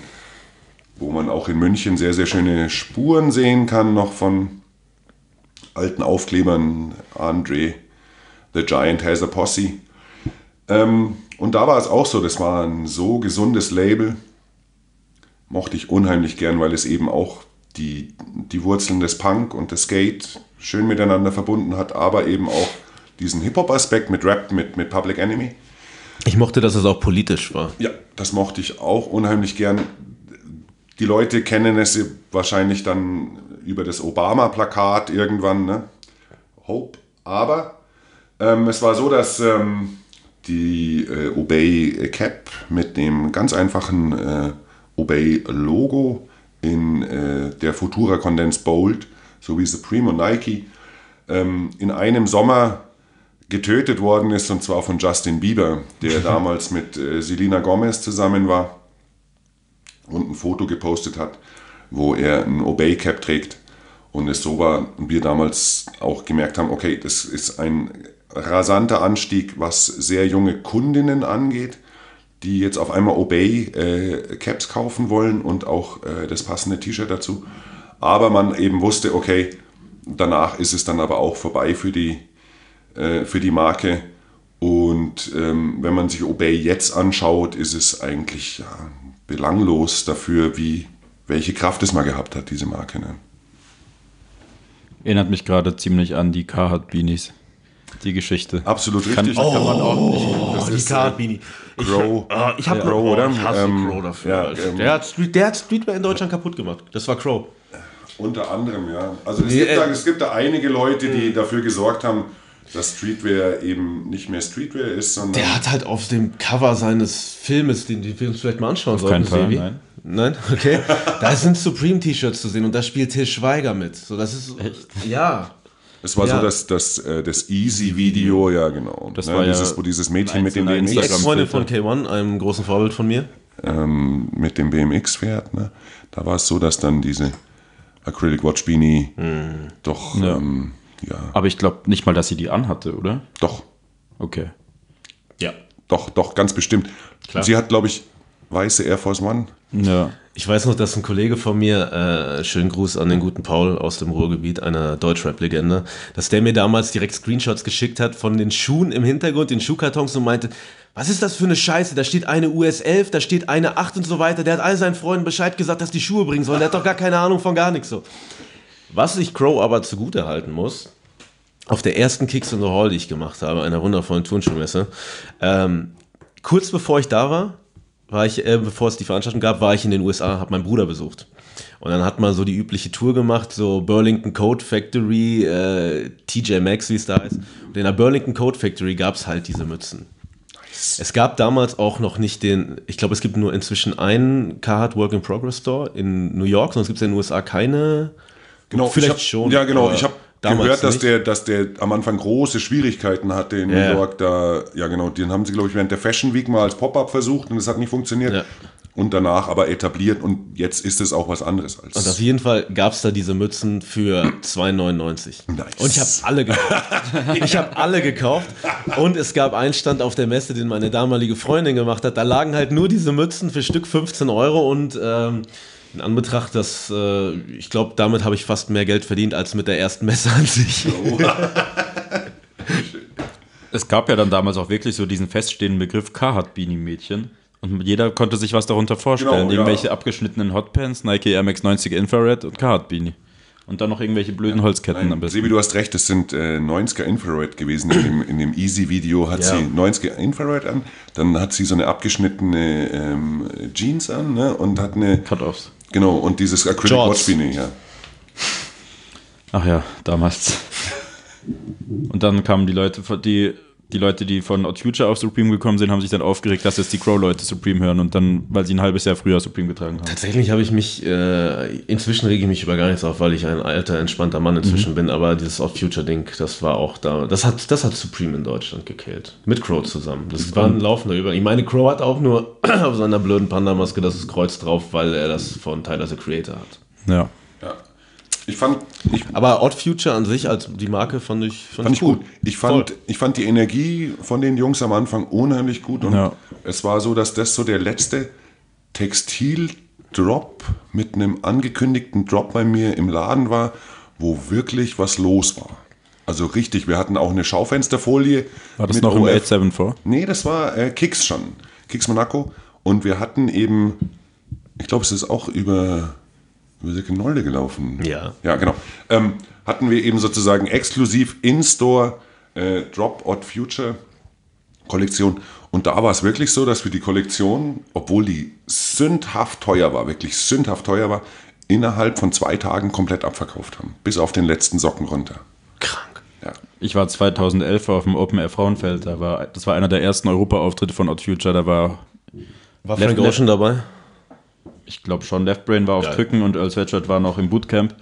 wo man auch in München sehr, sehr schöne Spuren sehen kann, noch von alten Aufklebern. Andre, The Giant has a Posse. Ähm, und da war es auch so, das war ein so gesundes Label, mochte ich unheimlich gern, weil es eben auch die, die Wurzeln des Punk und des Skate schön miteinander verbunden hat, aber eben auch diesen Hip-Hop-Aspekt mit Rap, mit, mit Public Enemy. Ich mochte, dass es auch politisch war. Ja, das mochte ich auch unheimlich gern. Die Leute kennen es wahrscheinlich dann über das Obama-Plakat irgendwann, ne? Hope. Aber ähm, es war so, dass ähm, die äh, Obey Cap mit dem ganz einfachen äh, Obey Logo in äh, der Futura Condensed Bold sowie Supreme und Nike ähm, in einem Sommer getötet worden ist und zwar von Justin Bieber, der damals mit äh, Selena Gomez zusammen war und ein Foto gepostet hat, wo er ein Obey Cap trägt und es so war und wir damals auch gemerkt haben, okay, das ist ein rasanter Anstieg, was sehr junge Kundinnen angeht, die jetzt auf einmal Obey äh, Caps kaufen wollen und auch äh, das passende T-Shirt dazu. Aber man eben wusste, okay, danach ist es dann aber auch vorbei für die, äh, für die Marke. Und ähm, wenn man sich Obey jetzt anschaut, ist es eigentlich ja, belanglos dafür, wie, welche Kraft es mal gehabt hat, diese Marke. Ne? Erinnert mich gerade ziemlich an die Carhartt Beanies. Die Geschichte. Absolut Kann, richtig. kann man auch nicht. Oh, die ist, Cardbini. Ich, Crow. ah, ich habe Ja. Crow, Crow, oder? Ich hasse Ähm, Crow dafür. ja, ähm, der, hat Street, der hat Streetwear in Deutschland kaputt gemacht. Das war Crow. Unter anderem, ja. Also es, Nee, gibt, äh, da, es gibt da einige Leute, die dafür gesorgt haben, dass Streetwear eben nicht mehr Streetwear ist, sondern Der hat halt auf dem Cover seines Filmes, den, den wir uns vielleicht mal anschauen keinen sollten, Fall, nein. Nein? Okay. da sind Supreme-T-Shirts zu sehen und da spielt Till Schweiger mit. So, das ist. Echt? Ja. Es war Ja. so, dass das, äh, das Easy-Video, ja genau. Das ne, war ja dieses, wo dieses Mädchen mit dem, Die BMX, Instagram- Ex-Freundin von K1, einem großen Vorbild von mir. ähm, mit dem BMX fährt. Ne? Da war es so, dass dann diese Acrylic Watch Beanie Hm. doch, Ja. ähm, ja, Aber ich glaube nicht mal, dass sie die anhatte, oder? doch, Okay. Ja. doch, doch, ganz bestimmt. Klar. Sie hat, glaube ich, weiße Air Force One. Ja. Ich weiß noch, dass ein Kollege von mir, äh, schönen Gruß an den guten Paul aus dem Ruhrgebiet, einer Deutschrap-Legende, dass der mir damals direkt Screenshots geschickt hat von den Schuhen im Hintergrund, den Schuhkartons und meinte, was ist das für eine Scheiße? Da steht eine US 11, da steht eine 8 und so weiter. Der hat all seinen Freunden Bescheid gesagt, dass die Schuhe bringen sollen. Der hat doch gar keine Ahnung von gar nichts so. Was ich Crow aber zugute halten muss, auf der ersten Kicks in the Hall, die ich gemacht habe, einer wundervollen Turnschuhmesse, ähm, kurz bevor ich da war, war ich, äh, bevor es die Veranstaltung gab, war ich in den USA, habe meinen Bruder besucht. Und dann hat man so die übliche Tour gemacht, so Burlington Code Factory, äh, TJ Maxx, wie es da heißt. Und in der Burlington Code Factory gab es halt diese Mützen. Es gab damals auch noch nicht den, ich glaube, es gibt nur inzwischen einen Carhartt Work in Progress Store in New York, sonst gibt es in den USA keine. Genau, Vielleicht ich hab, schon. Ja, genau. Ich habe damals gehört, dass nicht. der, dass der am Anfang große Schwierigkeiten hatte in Ja. New York. Da, ja, genau. Den haben sie, glaube ich, während der Fashion Week mal als Pop-up versucht und es hat nicht funktioniert. Ja. Und danach aber etabliert und jetzt ist es auch was anderes als. Und auf jeden Fall gab es da diese Mützen für 2,99. Nice. Und ich habe alle gekauft. ich habe alle gekauft. Und es gab einen Stand auf der Messe, den meine damalige Freundin gemacht hat. Da lagen halt nur diese Mützen für Stück 15 Euro. Und ähm, in Anbetracht, dass äh, ich glaube, damit habe ich fast mehr Geld verdient als mit der ersten Messe an sich. Es gab ja dann damals auch wirklich so diesen feststehenden Begriff Carhartt-Beanie-Mädchen. Und jeder konnte sich was darunter vorstellen. Genau, ja. Irgendwelche abgeschnittenen Hotpants, Nike Air Max 90 Infrared und Carhartt-Beanie. Und dann noch irgendwelche blöden Holzketten am Nein, besten. Sebi, du hast recht, das sind äh, 90er Infrared gewesen. In dem, in dem Easy-Video hat Ja. sie 90er Infrared an, dann hat sie so eine abgeschnittene ähm, Jeans an ne? und hat eine. Cut-Offs. Genau, und dieses Acrylic Jorts. Watch Beanie, ja. Ach ja, damals. Und dann kamen die Leute, die, die Leute, die von Odd Future auf Supreme gekommen sind, haben sich dann aufgeregt, dass jetzt die Crow-Leute Supreme hören und dann, weil sie ein halbes Jahr früher Supreme getragen haben. Tatsächlich habe ich mich, äh, inzwischen rege ich mich über gar nichts auf, weil ich ein alter, entspannter Mann inzwischen bin, aber dieses Odd Future Ding, das war auch da, das hat, das hat Supreme in Deutschland gekillt. Mit Crow zusammen. Das war ein laufender Über. Ich meine, Crow hat auch nur auf seiner blöden Panda-Maske das Kreuz drauf, weil er das von Tyler the Creator hat. Ja. Ich fand, ich Aber Odd Future an sich als die Marke fand ich, Fand ich gut. Ich fand, ich fand die Energie von den Jungs am Anfang unheimlich gut. Und Ja. es war so, dass das so der letzte Textil-Drop mit einem angekündigten Drop bei mir im Laden war, wo wirklich was los war. Also richtig, wir hatten auch eine Schaufensterfolie. War das mit noch im OF. 874? Nee, das war äh, Kicks schon. Kicks Monaco. Und wir hatten eben, ich glaube, es ist auch über Silke Nolde gelaufen. Ja. Ja, genau. Ähm, hatten wir eben sozusagen exklusiv in-store äh, Drop Odd Future Kollektion. Und da war es wirklich so, dass wir die Kollektion, obwohl die sündhaft teuer war, wirklich sündhaft teuer war, innerhalb von zwei Tagen komplett abverkauft haben. Bis auf den letzten Socken runter. Krank. Ja. Ich war 2011 auf dem Open Air Frauenfeld. Da war, das war einer der ersten Europa-Auftritte von Odd Future. Da war, War Frank Ocean dabei? Ich glaube schon, Left Brain war auf Geil. Krücken und Earl Sweatshirt war noch im Bootcamp.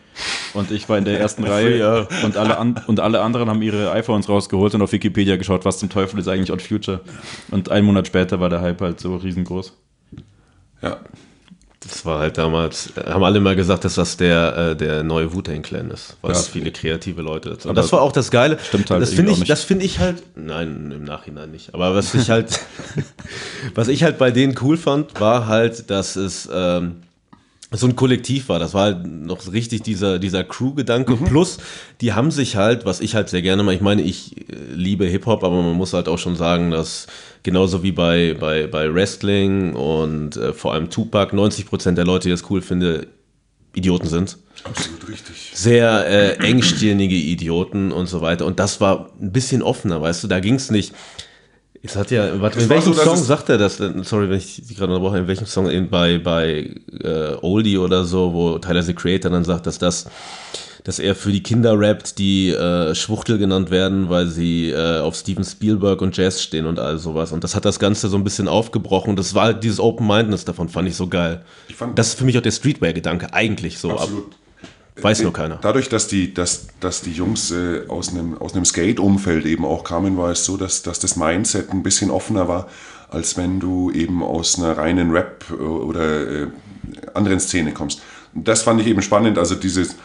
Und ich war in der ersten Reihe. Und alle, an, und alle anderen haben ihre iPhones rausgeholt und auf Wikipedia geschaut, was zum Teufel ist eigentlich Odd Future. Und einen Monat später war der Hype halt so riesengroß. Ja. Das war halt damals, äh, haben alle mal gesagt, dass das der, äh, der neue Wu-Tang-Clan ist, weil Ja. es viele kreative Leute dazu. Und das war auch das Geile. stimmt halt das finde ich, das finde ich halt, nein, im Nachhinein nicht. Aber was ich halt, was ich halt bei denen cool fand, war halt, dass es ähm, so ein Kollektiv war. Das war halt noch richtig dieser, dieser Crew-Gedanke. Plus, die haben sich halt, was ich halt sehr gerne mache, ich meine, ich äh, liebe Hip-Hop, aber man muss halt auch schon sagen, dass genauso wie bei, bei, bei Wrestling und äh, vor allem Tupac 90% der Leute, die das cool finden, Idioten sind. Absolut richtig. Sehr äh, engstirnige Idioten und so weiter. Und das war ein bisschen offener, weißt du, da ging es nicht. Es hat ja, warte, in welchem so, Song sagt er das denn? Sorry, wenn ich Sie gerade unterbrochen in welchem Song in, bei, bei äh, Oldie oder so, wo Tyler the Creator dann sagt, dass das, dass er für die Kinder rappt, die äh, Schwuchtel genannt werden, weil sie äh, auf Steven Spielberg und Jazz stehen und all sowas. Und das hat das Ganze so ein bisschen aufgebrochen. Das war halt dieses Open-Mindedness davon, fand ich so geil. Ich fand- das ist für mich auch der Streetwear-Gedanke, eigentlich so. Absolut. Ab, weiß nur keiner. Dadurch, dass die, dass, dass die Jungs äh, aus einem, aus einem Skate-Umfeld eben auch kamen, war es so, dass, dass das Mindset ein bisschen offener war, als wenn du eben aus einer reinen Rap- oder äh, anderen Szene kommst. Das fand ich eben spannend, also dieses,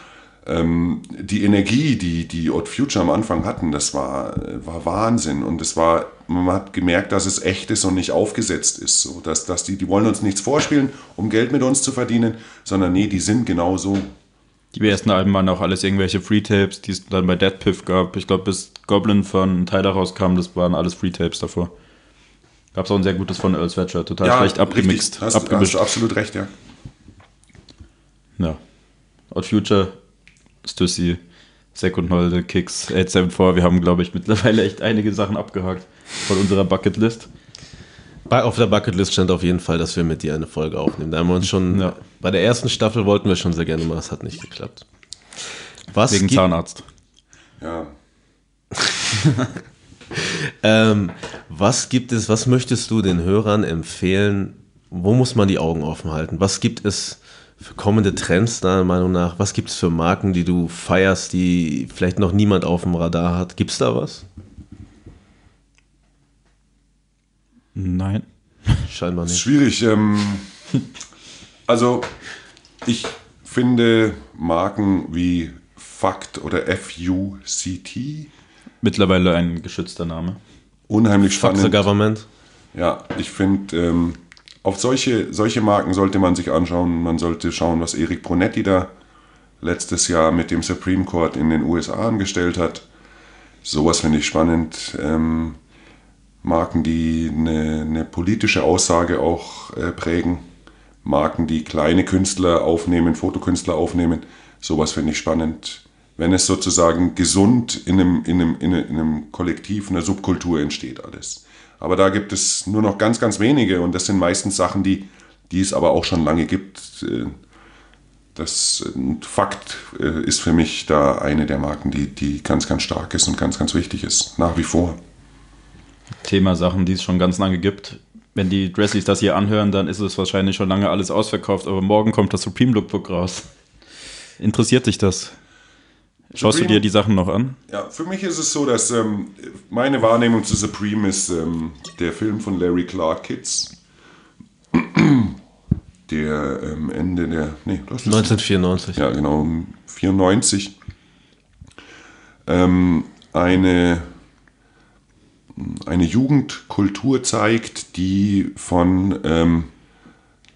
ähm, die Energie, die die Odd Future am Anfang hatten, das war, äh, war Wahnsinn. Und es war, man hat gemerkt, dass es echt ist und nicht aufgesetzt ist. So, dass, dass die, die wollen uns nichts vorspielen, um Geld mit uns zu verdienen, sondern nee, die sind genau so. Die ersten Alben waren auch alles irgendwelche Free-Tapes, die es dann bei Dead Piff gab. Ich glaube, bis Goblin von Tyler rauskam, das waren alles Free-Tapes davor. Gab es auch ein sehr gutes von Earl Sweatshirt, total schlecht abgemixt, Richtig. Hast, abgemischt. hast du absolut recht, ja. Ja. Odd Future, Stussy, Sekundholde, Kicks, 874. Wir haben, glaube ich, mittlerweile echt einige Sachen abgehakt von unserer Bucketlist. Bei, auf der Bucketlist stand auf jeden Fall, dass wir mit dir eine Folge aufnehmen. Da haben wir uns schon, Ja. Bei der ersten Staffel wollten wir schon sehr gerne mal, es hat nicht geklappt. Was, Wegen Zahnarzt. ja. ähm, was gibt es, was möchtest du den Hörern empfehlen? Wo muss man die Augen offen halten? Was gibt es für kommende Trends deiner Meinung nach? Was gibt es für Marken, die du feierst, die vielleicht noch niemand auf dem Radar hat? Gibt es da was? Nein. Scheinbar nicht. schwierig. Ähm, also, ich finde Marken wie FACT oder FUCT Mittlerweile ein geschützter Name. unheimlich Fuck the spannend. government. Ja, ich finde, ähm, auf solche, solche Marken sollte man sich anschauen. Man sollte schauen, was Eric Brunetti da letztes Jahr mit dem Supreme Court in den USA angestellt hat. Sowas finde ich spannend. Ähm, Marken, die eine, eine politische Aussage auch äh, prägen. Marken, die kleine Künstler aufnehmen, Fotokünstler aufnehmen. Sowas finde ich spannend. Wenn es sozusagen gesund in einem, in, einem, in, einem, in Kollektiv, einer Subkultur entsteht alles. Aber da gibt es nur noch ganz, ganz wenige und das sind meistens Sachen, die, die es aber auch schon lange gibt. Das Fakt äh, ist für mich da eine der Marken, die, die ganz, ganz stark ist und ganz, ganz wichtig ist, nach wie vor. Thema Sachen, die es schon ganz lange gibt. Wenn die Dressies das hier anhören, dann ist es wahrscheinlich schon lange alles ausverkauft, aber morgen kommt das Supreme Lookbook raus. Interessiert dich das? Schaust du Supreme- dir die Sachen noch an? Ja, für mich ist es so, dass ähm, meine Wahrnehmung zu Supreme ist ähm, der Film von Larry Clark Kids, der ähm, Ende der, nee, das ist 1994. ja genau, 94, ähm, eine, eine Jugendkultur zeigt, die von ähm,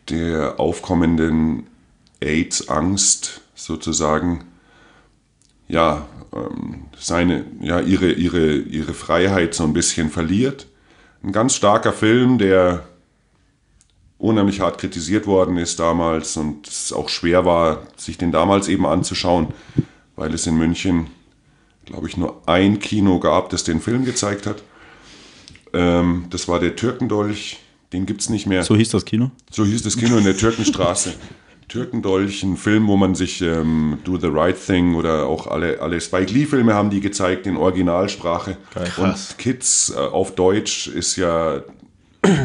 der aufkommenden AIDS-Angst sozusagen ja, ähm, seine, ja, ihre, ihre, ihre Freiheit so ein bisschen verliert. Ein ganz starker Film, der unheimlich hart kritisiert worden ist damals und es auch schwer war, sich den damals eben anzuschauen, weil es in München, glaube ich, nur ein Kino gab, das den Film gezeigt hat. Ähm, das war der Türkendolch. Den gibt es nicht mehr. So hieß das Kino? So hieß das Kino in der Türkenstraße. Türkendolch, ein Film, wo man sich ähm, Do the Right Thing oder auch alle, alle Spike Lee-Filme haben die gezeigt in Originalsprache. Krass. Und Kids äh, auf Deutsch ist ja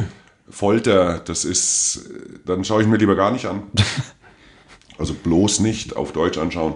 Folter. Das ist, dann schaue ich mir lieber gar nicht an. Also bloß nicht auf Deutsch anschauen.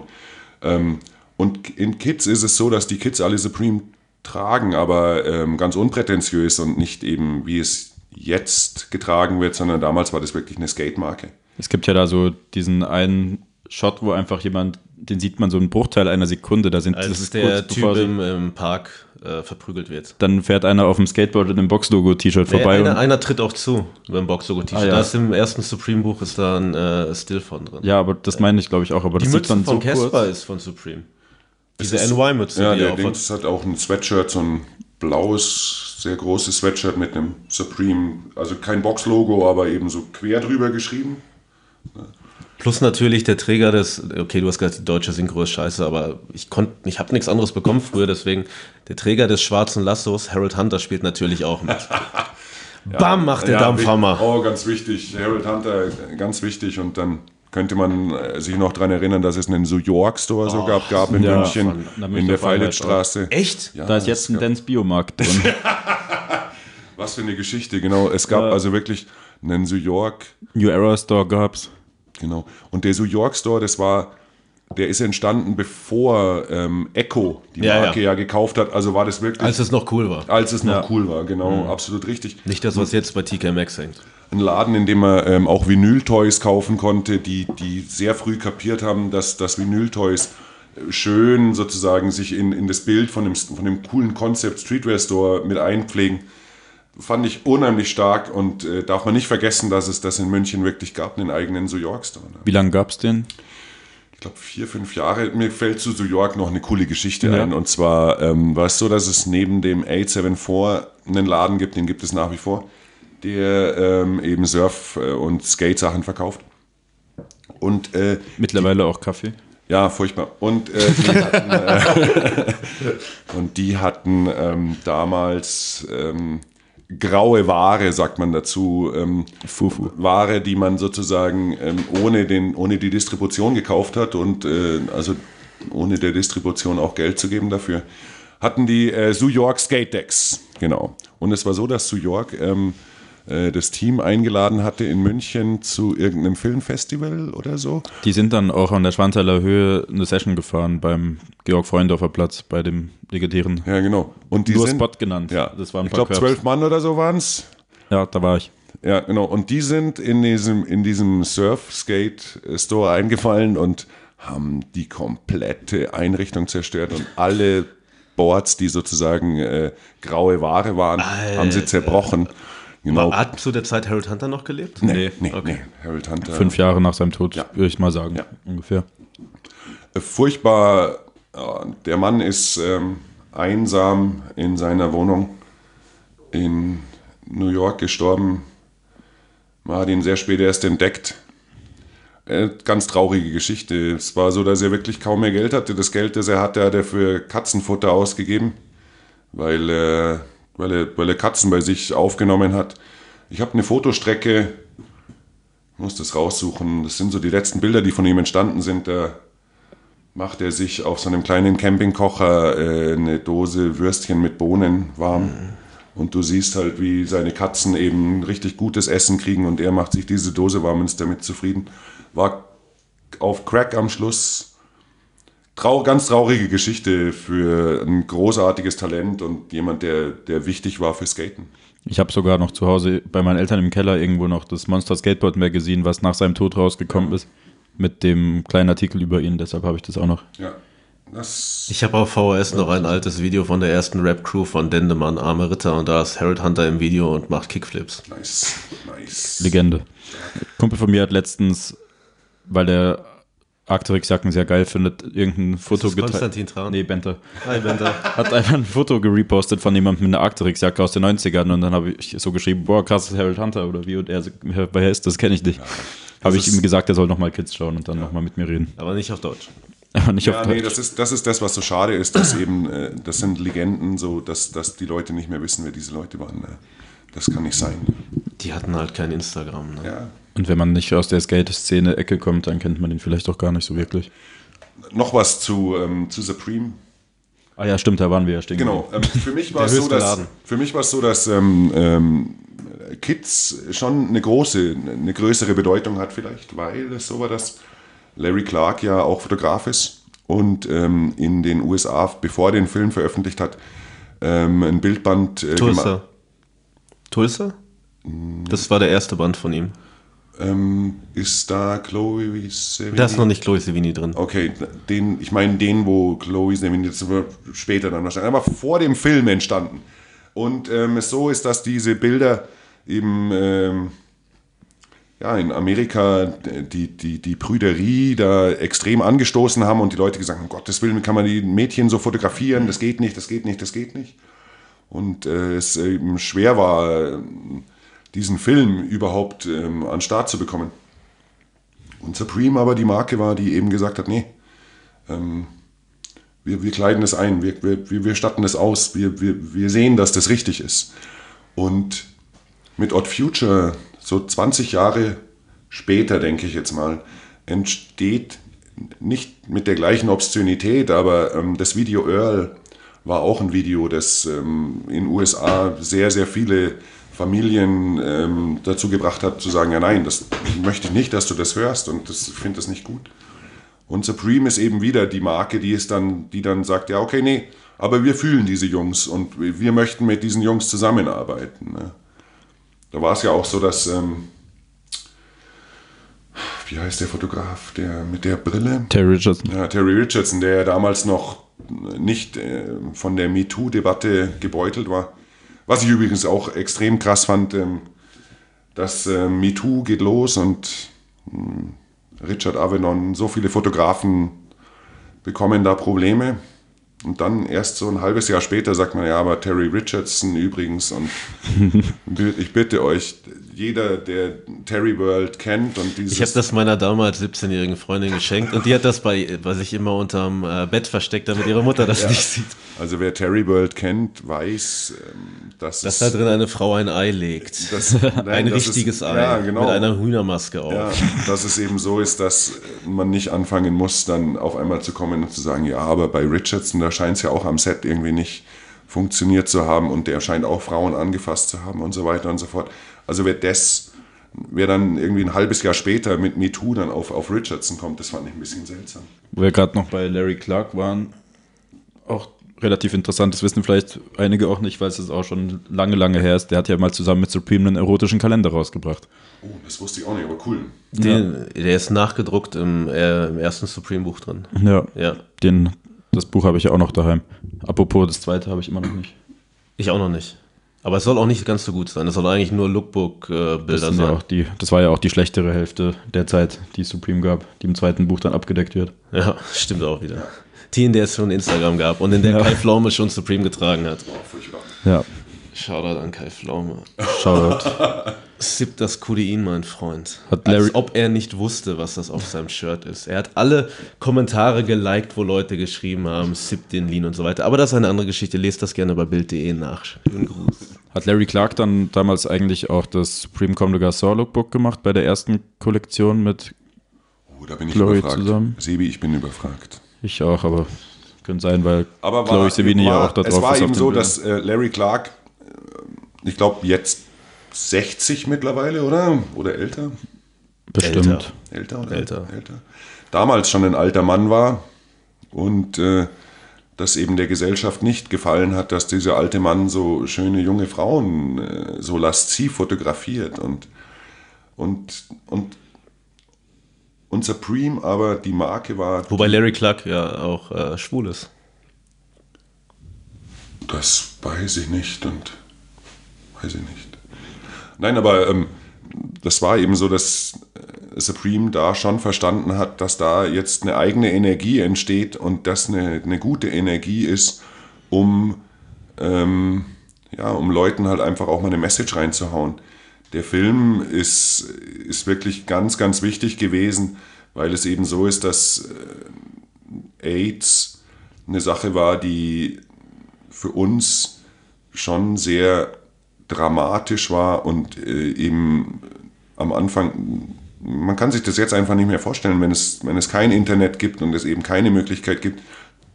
Ähm, und in Kids ist es so, dass die Kids alle Supreme tragen, aber ähm, ganz unprätentiös und nicht eben, wie es jetzt getragen wird, sondern damals war das wirklich eine Skate-Marke. Es gibt ja da so diesen einen Shot, wo einfach jemand, den sieht man so einen Bruchteil einer Sekunde, da sind Als der Typ bevor sie- im, im Park äh, verprügelt wird. dann fährt einer auf dem Skateboard mit einem Box-Logo-T-Shirt vorbei. einer, und, einer tritt auch zu beim Box-Logo-T-Shirt. Ah, ja. Da ist im ersten Supreme-Buch ist da ein äh, Still von drin. ja, aber das meine ich, glaube ich, auch. Aber Die das sieht Mütze man von so Casper kurz. ist von Supreme. Diese NY-Mütze, Ja, die der Dings hat auch ein Sweatshirt, so ein blaues, sehr großes Sweatshirt mit einem Supreme, also kein Box-Logo, aber eben so quer drüber geschrieben. Plus natürlich der Träger des, okay, du hast gesagt, die deutsche Synchro ist scheiße, aber ich konnte, ich habe nichts anderes bekommen früher, deswegen der Träger des schwarzen Lassos, Harold Hunter, spielt natürlich auch mit. Bam, macht der Ja, Dampfhammer. Oh, ganz wichtig. Harold Hunter, ganz wichtig. Und dann könnte man äh, sich noch daran erinnern, dass es einen New York Store so gab, gab in ja, München, in der Feiletstraße. Echt? Ja, Da ist jetzt es ein gab- Dance Biomarkt drin. Was für eine Geschichte, genau. Es gab Ja. also wirklich einen New York New Era Store gab's. Genau. Und der New York Store, das war, der ist entstanden, bevor ähm, Echo die Ja, Marke ja. ja. gekauft hat. Also war das wirklich, Als es noch cool war. als es noch Ja. cool war. Genau, absolut richtig. Nicht das, was jetzt bei TK Maxx hängt. Ein Laden, in dem man ähm, auch Vinyl-Toys kaufen konnte, die, die sehr früh kapiert haben, dass, dass Vinyl-Toys äh, schön sozusagen sich in, in das Bild von dem, von dem coolen Concept Streetwear Store mit einpflegen. Fand ich unheimlich stark und äh, darf man nicht vergessen, dass es das in München wirklich gab, einen eigenen New York Store. Ne? Wie lange gab's den? ich glaube, vier, fünf Jahre. Mir fällt zu New York noch eine coole Geschichte Ja. ein. Und zwar ähm, war es so, dass es neben dem 874 einen Laden gibt, den gibt es nach wie vor, der ähm, eben Surf- äh, und Skate-Sachen verkauft. Und äh, Mittlerweile auch Kaffee. ja, furchtbar. Und äh, die hatten, äh, und die hatten ähm, damals ähm, graue Ware, sagt man dazu. Ähm, Fufu. Ware, die man sozusagen ähm, ohne, den, ohne die Distribution gekauft hat und äh, also ohne der Distribution auch Geld zu geben dafür, hatten die äh, New York Skate Decks. Genau. Und es war so, dass New York ähm, äh, das Team eingeladen hatte in München zu irgendeinem Filmfestival oder so. Die sind dann auch an der Schwanthaler Höhe eine Session gefahren beim Georg Freundorfer Platz, bei dem legendären. Ja, genau. Und die Nur sind, Spot genannt. Ja, Das waren ich glaube, zwölf Mann oder so waren es. Ja, da war ich. Ja, genau. Und die sind in diesem, in diesem Surf-Skate-Store eingefallen und haben die komplette Einrichtung zerstört und alle Boards, die sozusagen äh, graue Ware waren, haben sie zerbrochen. Genau. Hat zu der Zeit Harold Hunter noch gelebt? Nee, nee, okay. nee. Harold Hunter. Fünf Jahre nach seinem Tod, Ja. würde ich mal sagen, Ja. ungefähr. Äh, Furchtbar. äh, Der Mann ist ähm, einsam in seiner Wohnung in New York gestorben. Man hat ihn sehr spät erst entdeckt. Äh, Ganz traurige Geschichte. Es war so, dass er wirklich kaum mehr Geld hatte. Das Geld, das er hatte, hat er für Katzenfutter ausgegeben, weil er, weil er, weil er Katzen bei sich aufgenommen hat. Ich habe eine Fotostrecke, muss das raussuchen. Das sind so die letzten Bilder, die von ihm entstanden sind. Da macht er sich auf so einem kleinen Campingkocher äh, eine Dose Würstchen mit Bohnen warm. Und du siehst halt, wie seine Katzen eben richtig gutes Essen kriegen und er macht sich diese Dose warm und ist damit zufrieden. War auf Crack am Schluss. Trau ganz traurige Geschichte für ein großartiges Talent und jemand, der, der wichtig war für Skaten. Ich habe sogar noch zu Hause bei meinen Eltern im Keller irgendwo noch das Monster Skateboard Magazine, was nach seinem Tod rausgekommen ist, mit dem kleinen Artikel über ihn. Deshalb habe ich das auch noch. Ja, das Ich habe auf VHS noch ein altes Video von der ersten Rap-Crew von Dendemann, Arme Ritter, und da ist Harold Hunter im Video und macht Kickflips. nice, nice. Legende. Kumpel von mir hat letztens, weil er Arcteryx-Jacken sehr geil findet, irgendein Foto das Konstantin Traun? Nee, Benter. Hi, Bender. Hat einfach ein Foto gerepostet von jemandem mit einer Arcteryx-Jacke aus den 90ern und dann habe ich so geschrieben, boah, krass, das ist Harold Hunter oder wie? Und er, wer ist das? Kenne ich nicht. Habe ich ihm gesagt, er soll nochmal Kids schauen und dann nochmal mit mir reden. Aber nicht auf Deutsch. Aber nicht Ja, auf nee, Deutsch. das ist, das ist das, was so schade ist, dass eben, äh, das sind Legenden, so, dass, dass die Leute nicht mehr wissen, wer diese Leute waren. Ne? Das kann nicht sein. Die hatten halt kein Instagram. Ne? Ja. Und wenn man nicht aus der Skate-Szene-Ecke kommt, dann kennt man ihn vielleicht auch gar nicht so wirklich. Noch was zu, ähm, zu Supreme. Ah ja, stimmt, da waren wir ja stehen. Genau. Ähm, für mich war es so, dass für mich war es so, dass ähm, ähm, Kids schon eine große, eine größere Bedeutung hat vielleicht, weil es so war, dass Larry Clark ja auch Fotograf ist und ähm, in den USA, bevor er den Film veröffentlicht hat, ähm, ein Bildband äh, Tulsa. Tulsa? Das war der erste Band von ihm. Ähm, ist da Chloe Sevigny? Da ist noch nicht Chloe Sevigny drin. Okay, den, ich meine den, wo Chloe Sevigny jetzt später dann wahrscheinlich, aber vor dem Film entstanden. Und ähm, es so ist, dass diese Bilder eben ähm, ja, in Amerika die, die, die Prüderie da extrem angestoßen haben und die Leute gesagt haben, um Gottes Willen, kann man die Mädchen so fotografieren, das geht nicht, das geht nicht, das geht nicht. Und äh, es eben schwer war, ähm, diesen Film überhaupt ähm, an den Start zu bekommen. Und Supreme aber die Marke war, die eben gesagt hat, nee, ähm, wir, wir kleiden es ein, wir, wir, wir statten es aus, wir, wir, wir sehen, dass das richtig ist. Und mit Odd Future, so 20 Jahre später, denke ich jetzt mal, entsteht nicht mit der gleichen Obszönität, aber ähm, das Video Earl war auch ein Video, das ähm, in USA sehr, sehr viele Familien ähm, dazu gebracht hat, zu sagen, ja nein, das möchte ich nicht, dass du das hörst und das, ich finde das nicht gut. Und Supreme ist eben wieder die Marke, die ist dann, die dann sagt, ja, okay, nee, aber wir fühlen diese Jungs und wir möchten mit diesen Jungs zusammenarbeiten. Ne? Da war es ja auch so, dass, ähm, wie heißt der Fotograf, der mit der Brille? Terry Richardson. Ja, Terry Richardson, der ja damals noch nicht äh, von der MeToo-Debatte gebeutelt war. Was ich übrigens auch extrem krass fand, ähm, dass äh, MeToo geht los und mh, Richard Avedon, so viele Fotografen bekommen da Probleme. Und dann erst so ein halbes Jahr später sagt man, ja, aber Terry Richardson übrigens. Und ich bitte euch, jeder, der Terry World kennt und dieses... Ich habe das meiner damals 17-jährigen Freundin geschenkt und die hat das bei, bei sich immer unterm äh, Bett versteckt, damit ihre Mutter das nicht sieht. Also wer Terry World kennt, weiß, ähm, dass Dass da drin eine Frau ein Ei legt. Das, nein, ein richtiges ist, Ei Ja, genau. mit einer Hühnermaske auf. ja, dass es eben so ist, dass man nicht anfangen muss, dann auf einmal zu kommen und zu sagen, ja, aber bei Richardson, da scheint es ja auch am Set irgendwie nicht funktioniert zu haben und der scheint auch Frauen angefasst zu haben und so weiter und so fort. Also wer das, wer dann irgendwie ein halbes Jahr später mit MeToo dann auf, auf Richardson kommt, das fand ich ein bisschen seltsam. Wo wir gerade noch bei Larry Clark waren, auch relativ interessant, das wissen vielleicht einige auch nicht, weil es auch schon lange, lange her ist. Der hat ja mal zusammen mit Supreme einen erotischen Kalender rausgebracht. Oh, das wusste ich auch nicht, aber cool. Den, Der ist nachgedruckt im, äh, im ersten Supreme-Buch drin. Ja, Ja, den, das Buch habe ich ja auch noch daheim. Apropos, das zweite habe ich immer noch nicht. ich auch noch nicht. Aber es soll auch nicht ganz so gut sein. Es soll eigentlich nur Lookbook-Bilder ja sein. auch die, das war ja auch die schlechtere Hälfte der Zeit, die es Supreme gab, die im zweiten Buch dann abgedeckt wird. Ja, stimmt auch wieder. Die, in der es schon Instagram gab und in der Ja. Kai Pflaume schon Supreme getragen hat. Furchtbar. Ja, Shoutout an Kai Pflaume. Shoutout. Sip das Codein, mein Freund. Hat Larry- Als ob er nicht wusste, was das auf seinem Shirt ist. Er hat alle Kommentare geliked, wo Leute geschrieben haben, Sip den Lean und so weiter. Aber das ist eine andere Geschichte. Lest das gerne bei Bild.de nach. Schönen Gruß. Hat Larry Clark dann damals eigentlich auch das Supreme Comme de Garçon Lookbook gemacht bei der ersten Kollektion mit Oh, da bin ich Chloe überfragt. zusammen. Sebi, ich bin überfragt. ich auch, aber könnte sein, weil Aber war, Chloe Sevigny ja war, auch da drauf Es war ist eben so, Bildern. dass äh, Larry Clark, ich glaube jetzt 60 mittlerweile, oder? Oder älter? bestimmt. Älter. Älter oder? Älter. Damals schon ein alter Mann war und äh, das eben der Gesellschaft nicht gefallen hat, dass dieser alte Mann so schöne junge Frauen äh, so lasziv fotografiert und und und und Supreme aber die Marke war Wobei Larry Clark ja auch äh, schwul ist. Das weiß ich nicht und weiß ich nicht. Nein, aber ähm, das war eben so, dass äh, Supreme da schon verstanden hat, dass da jetzt eine eigene Energie entsteht und das eine, eine gute Energie ist, um, ähm, ja, um Leuten halt einfach auch mal eine Message reinzuhauen. Der Film ist, ist wirklich ganz, ganz wichtig gewesen, weil es eben so ist, dass äh, AIDS eine Sache war, die für uns schon sehr dramatisch war und äh, eben am Anfang, man kann sich das jetzt einfach nicht mehr vorstellen, wenn es, wenn es kein Internet gibt und es eben keine Möglichkeit gibt,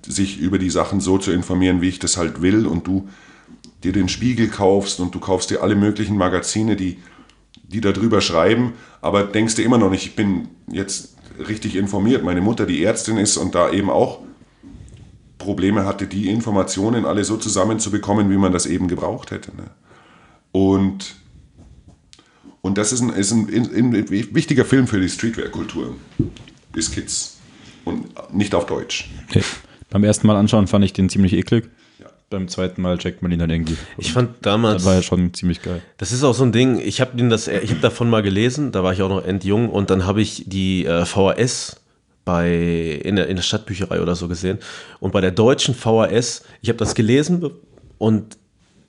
sich über die Sachen so zu informieren, wie ich das halt will und du dir den Spiegel kaufst und du kaufst dir alle möglichen Magazine, die, die darüber schreiben, aber denkst dir immer noch nicht, ich bin jetzt richtig informiert. Meine Mutter, die Ärztin ist und da eben auch Probleme hatte, die Informationen alle so zusammenzubekommen, wie man das eben gebraucht hätte. Ne? Und, und das ist ein, ist ein, ein, ein wichtiger Film für die Streetwear-Kultur. Bis Kids. Und nicht auf Deutsch. Okay. Beim ersten Mal anschauen fand ich den ziemlich eklig. Ja. Beim zweiten Mal checkt man ihn dann irgendwie. Ich fand damals. Das war ja schon ziemlich geil. Das ist auch so ein Ding. Ich habe ich habe davon mal gelesen. Da war ich auch noch endjung und dann habe ich die äh, VHS bei in der, in der Stadtbücherei oder so gesehen und bei der deutschen VHS. Ich habe das gelesen und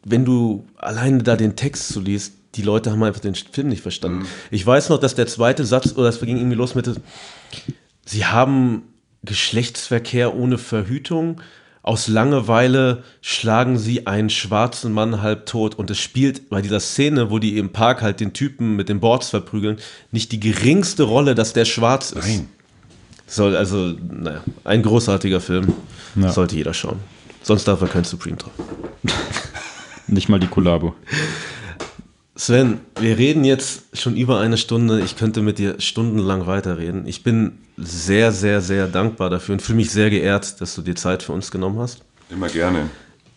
wenn du alleine da den Text so liest, die Leute haben einfach den Film nicht verstanden. Mhm. Ich weiß noch, dass der zweite Satz, oder das ging irgendwie los mit, sie haben Geschlechtsverkehr ohne Verhütung. Aus Langeweile schlagen sie einen schwarzen Mann halb tot und es spielt bei dieser Szene, wo die im Park halt den Typen mit den Boards verprügeln, nicht die geringste Rolle, dass der schwarz ist. Nein. Soll also, naja, ein großartiger Film. Ja. Sollte jeder schauen. Sonst darf er kein Supreme drauf. Nicht mal die Kollabo. Sven, wir reden jetzt schon über eine Stunde. Ich könnte mit dir stundenlang weiterreden. Ich bin sehr, sehr, sehr dankbar dafür und fühle mich sehr geehrt, dass du dir Zeit für uns genommen hast. Immer gerne.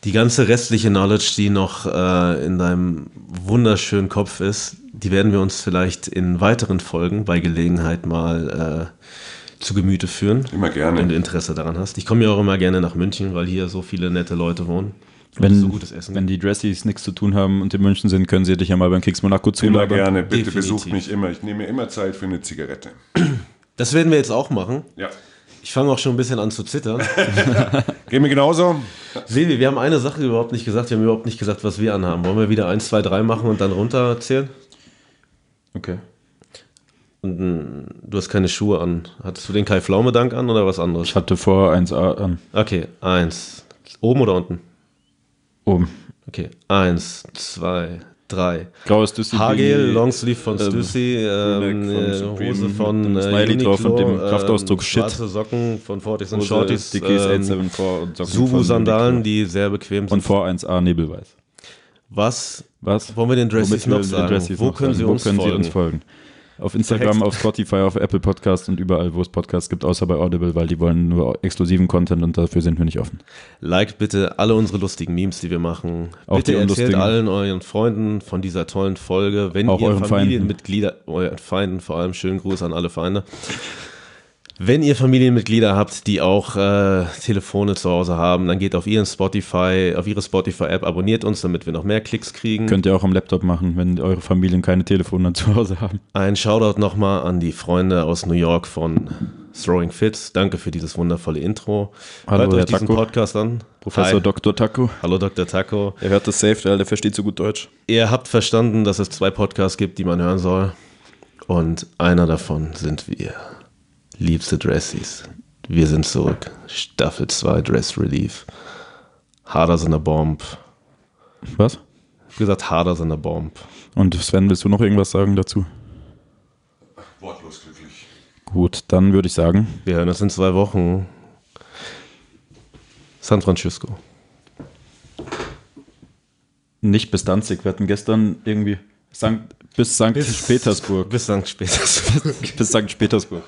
Die ganze restliche Knowledge, die noch äh, in deinem wunderschönen Kopf ist, die werden wir uns vielleicht in weiteren Folgen bei Gelegenheit mal äh, zu Gemüte führen. Immer gerne. Wenn du Interesse daran hast. Ich komme ja auch immer gerne nach München, weil hier so viele nette Leute wohnen. Wenn, so gutes Essen wenn die Dressies nichts zu tun haben und in München sind, können sie dich ja mal beim Kicks Monaco zulabern. Immer gerne, bitte Definitiv. besucht mich immer. Ich nehme immer Zeit für eine Zigarette. Das werden wir jetzt auch machen. Ja. Ich fange auch schon ein bisschen an zu zittern. Geht mir genauso. Sevi, wir haben eine Sache überhaupt nicht gesagt. Wir haben überhaupt nicht gesagt, was wir anhaben. Wollen wir wieder 1, 2, 3 machen und dann runter zählen? Okay. Und, mm, du hast keine Schuhe an. Hattest du den Kai Pflaume-Dank an oder was anderes? Ich hatte vor 1A an. Okay, 1. Oben oder unten? Oben. Okay, eins, zwei, drei. Graues Stussy. Hagel, Longsleeve von ähm, Stussy, ähm, von äh, Hose von äh, Smiley drauf und dem Kraftausdruck ähm, Shit. Schwarze Socken von Fortis und Shorties. Dickies ähm, 874 und Socken Suvu-Sandalen, die sehr bequem sind. Und vor 1A Nebelweiß. Was, Was? wollen wir den Dressies noch sagen? Dressies Wo, können, sagen? Sie Wo können Sie uns folgen? Auf Instagram, auf Spotify, auf Apple Podcast und überall, wo es Podcasts gibt, außer bei Audible, weil die wollen nur exklusiven Content und dafür sind wir nicht offen. Liked bitte alle unsere lustigen Memes, die wir machen. Auch bitte erzählt allen euren Freunden von dieser tollen Folge. Wenn Auch ihr Familienmitglieder, Feinden. euren Feinden vor allem, schönen Gruß an alle Feinde. Wenn ihr Familienmitglieder habt, die auch äh, Telefone zu Hause haben, dann geht auf ihren Spotify, auf ihre Spotify-App, abonniert uns, damit wir noch mehr Klicks kriegen. Könnt ihr auch am Laptop machen, wenn eure Familien keine Telefone zu Hause haben. Ein Shoutout nochmal an die Freunde aus New York von Throwing Fits. Danke für dieses wundervolle Intro. Hallo, hört euch diesen Podcast an. Professor Hi. Dr. Taco. Hallo Dr. Taco. Er hört das safe, der versteht so gut Deutsch. Ihr habt verstanden, dass es zwei Podcasts gibt, die man hören soll. Und einer davon sind wir. Liebste Dressies, wir sind zurück. Staffel 2 Dress Relief. Harder than a Bomb. Was? Ich habe gesagt, harder than a Bomb. Und Sven, willst du noch irgendwas sagen dazu? Wortlos glücklich. Gut, dann würde ich sagen. Wir hören uns in zwei Wochen. San Francisco. Nicht bis Danzig. Wir hatten gestern irgendwie Sankt, bis Sankt bis, Petersburg. Bis Sankt Petersburg. bis Sankt Petersburg.